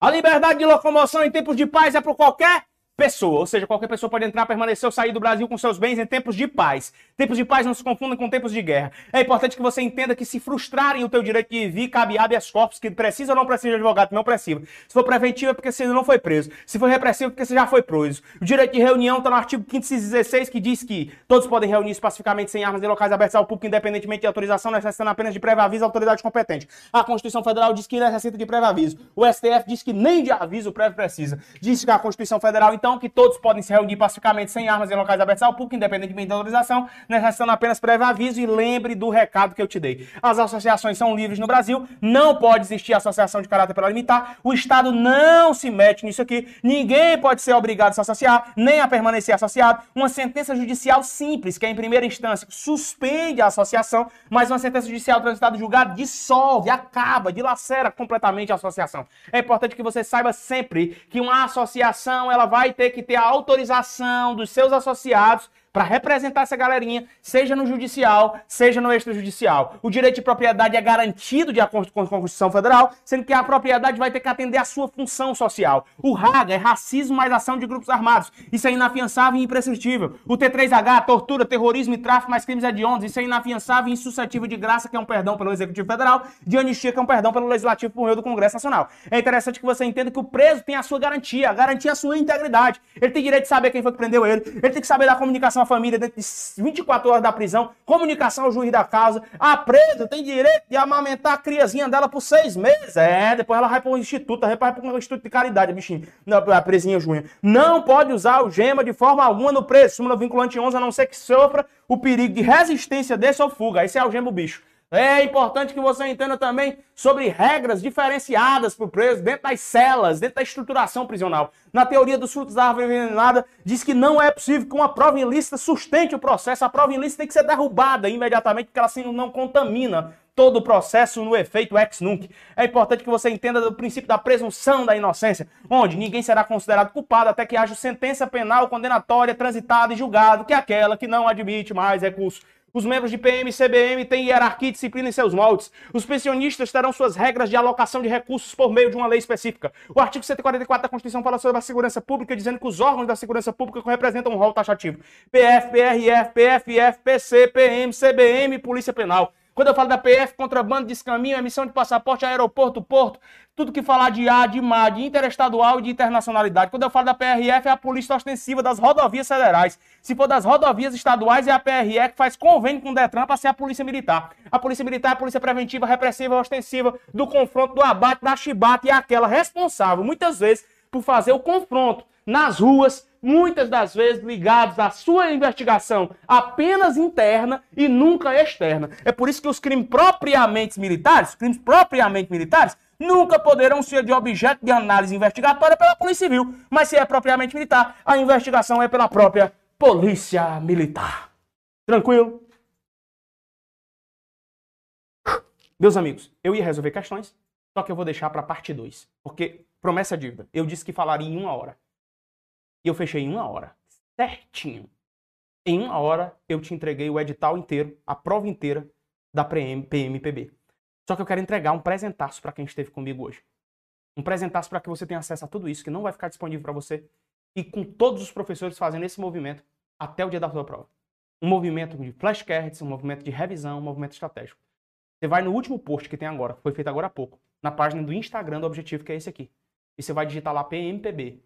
A liberdade de locomoção em tempos de paz é para qualquer pessoa, ou seja, qualquer pessoa pode entrar, permanecer ou sair do Brasil com seus bens em tempos de paz. Tempos de paz não se confundem com tempos de guerra. É importante que você entenda que se frustrarem o teu direito de vir, cabe habeas corpus, que precisa ou não precisa de advogado, não precisa. Se for preventivo é porque você não foi preso. Se for repressivo é porque você já foi preso. O direito de reunião está no artigo 516, que diz que todos podem reunir pacificamente sem armas em locais abertos ao público, independentemente de autorização, necessitando apenas de prévio aviso à autoridade competente. A Constituição Federal diz que necessita de prévio aviso. O STF diz que nem de aviso prévio precisa. Diz que a Constituição Federal, então, que todos podem se reunir pacificamente sem armas em locais abertos ao público, independentemente da autorização, necessitando apenas prévio aviso e lembre do recado que eu te dei. As associações são livres no Brasil, não pode existir associação de caráter para limitar, o Estado não se mete nisso aqui, ninguém pode ser obrigado a se associar, nem a permanecer associado. Uma sentença judicial simples, que é em primeira instância, suspende a associação, mas uma sentença judicial transitada julgado dissolve, acaba, dilacera completamente a associação. É importante que você saiba sempre que uma associação ela vai ter que ter a autorização dos seus associados para representar essa galerinha, seja no judicial, seja no extrajudicial. O direito de propriedade é garantido de acordo com a Constituição Federal, sendo que a propriedade vai ter que atender à sua função social. O RAGA é racismo mais ação de grupos armados. Isso é inafiançável e imprescritível. O T3H, tortura, terrorismo e tráfico mais crimes hediondos. Isso é inafiançável e insuscetível de graça, que é um perdão pelo Executivo Federal, de anistia, que é um perdão pelo Legislativo por meio do Congresso Nacional. É interessante que você entenda que o preso tem a sua garantia, a garantia a sua integridade. Ele tem direito de saber quem foi que prendeu ele, ele tem que saber da comunicação a família dentro de 24 horas da prisão, comunicação ao juiz da causa. A presa tem direito de amamentar a criazinha dela por seis meses. É, depois ela vai para um instituto, vai para um instituto de caridade, bichinho, a presinha junha. Não pode usar o gema de forma alguma no preso. Súmula vinculante 11, a não ser que sofra o perigo de resistência desse ou fuga. Esse é o gema bicho. É importante que você entenda também sobre regras diferenciadas para o preso dentro das celas, dentro da estruturação prisional. Na teoria dos frutos da árvore envenenada, diz que não é possível que uma prova ilícita sustente o processo. A prova ilícita tem que ser derrubada imediatamente, porque ela assim não contamina todo o processo no efeito ex nunc. É importante que você entenda do princípio da presunção da inocência, onde ninguém será considerado culpado até que haja sentença penal condenatória transitada e julgado, que é aquela que não admite mais recurso. Os membros de PM e CBM têm hierarquia e disciplina em seus moldes. Os pensionistas terão suas regras de alocação de recursos por meio de uma lei específica. O artigo 144 da Constituição fala sobre a segurança pública, dizendo que os órgãos da segurança pública representam um rol taxativo. PF, PRF, PFF, PC, PM, CBM e Polícia Penal. Quando eu falo da PF, contrabando, descaminho, emissão de passaporte, aeroporto, porto, tudo que falar de A, de MA, de interestadual e de internacionalidade. Quando eu falo da PRF, é a Polícia Ostensiva das Rodovias Federais. Se for das rodovias estaduais, é a PRE que faz convênio com o Detran para ser a Polícia Militar. A Polícia Militar é a Polícia Preventiva, Repressiva, Ostensiva, do confronto, do abate, da chibata e é aquela responsável, muitas vezes, por fazer o confronto nas ruas, muitas das vezes ligados à sua investigação apenas interna e nunca externa. É por isso que os crimes propriamente militares, crimes propriamente militares, nunca poderão ser de objeto de análise investigatória pela Polícia Civil. Mas se é propriamente militar, a investigação é pela própria Polícia Militar. Tranquilo? Meus amigos, eu ia resolver questões, só que eu vou deixar para parte 2, porque promessa é dívida. Eu disse que falaria em uma hora. E eu fechei em uma hora. Certinho. Em uma hora eu te entreguei o edital inteiro, a prova inteira da PMPB. Só que eu quero entregar um presentaço para quem esteve comigo hoje. Um presentaço para que você tenha acesso a tudo isso, que não vai ficar disponível para você. E com todos os professores fazendo esse movimento até o dia da sua prova. Um movimento de flashcards, um movimento de revisão, um movimento estratégico. Você vai no último post que tem agora, foi feito agora há pouco, na página do Instagram do Objetivo, que é esse aqui. E você vai digitar lá PMPB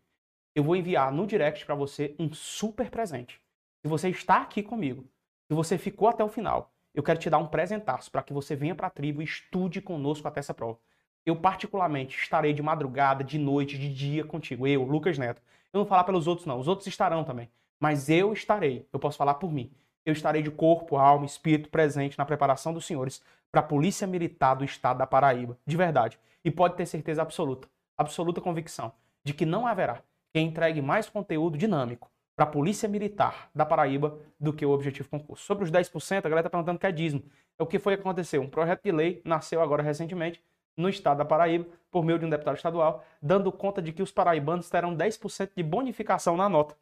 eu vou enviar no direct para você um super presente. Se você está aqui comigo, se você ficou até o final, eu quero te dar um presentaço para que você venha para a tribo e estude conosco até essa prova. Eu, particularmente, estarei de madrugada, de noite, de dia contigo. Eu, Lucas Neto. Eu não vou falar pelos outros, não. Os outros estarão também. Mas eu estarei. Eu posso falar por mim. Eu estarei de corpo, alma, espírito presente na preparação dos senhores para a Polícia Militar do Estado da Paraíba. De verdade. E pode ter certeza absoluta, absoluta convicção, de que não haverá que entregue mais conteúdo dinâmico para a Polícia Militar da Paraíba do que o Objetivo Concurso. Sobre os 10%, a galera está perguntando que é dízimo. É o que foi que aconteceu? Um projeto de lei nasceu agora recentemente no estado da Paraíba, por meio de um deputado estadual, dando conta de que os paraibanos terão 10% de bonificação na nota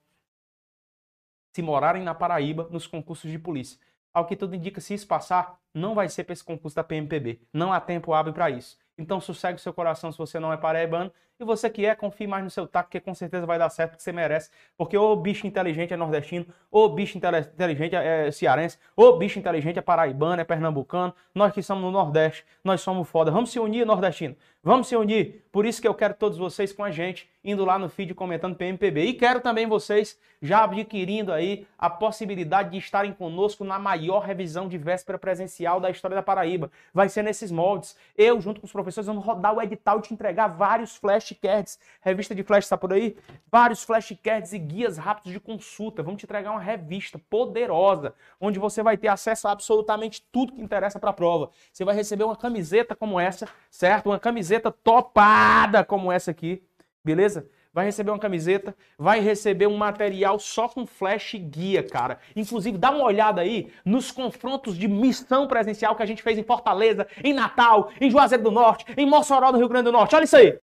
se morarem na Paraíba nos concursos de polícia. Ao que tudo indica, se isso passar, não vai ser para esse concurso da PMPB. Não há tempo hábil para isso. Então sossegue o seu coração se você não é paraibano. E você que é, confie mais no seu taco, que com certeza vai dar certo, que você merece. Porque o bicho inteligente é nordestino, o bicho inteligente é cearense, o bicho inteligente é paraibano, é pernambucano. Nós que somos no Nordeste, nós somos foda. Vamos se unir, nordestino. Vamos se unir. Por isso que eu quero todos vocês com a gente, indo lá no feed comentando PMPB. E quero também vocês já adquirindo aí a possibilidade de estarem conosco na maior revisão de véspera presencial da história da Paraíba. Vai ser nesses moldes. Eu, junto com os professores, vamos rodar o edital e te entregar vários flashcards. Revista de flash está por aí? Vários flashcards e guias rápidos de consulta. Vamos te entregar uma revista poderosa, onde você vai ter acesso a absolutamente tudo que interessa para a prova. Você vai receber uma camiseta como essa, certo? Uma camiseta topada como essa aqui, beleza? vai receber uma camiseta, vai receber um material só com flash guia, cara. Inclusive, dá uma olhada aí nos confrontos de missão presencial que a gente fez em Fortaleza, em Natal, em Juazeiro do Norte, em Mossoró, no Rio Grande do Norte. Olha isso aí.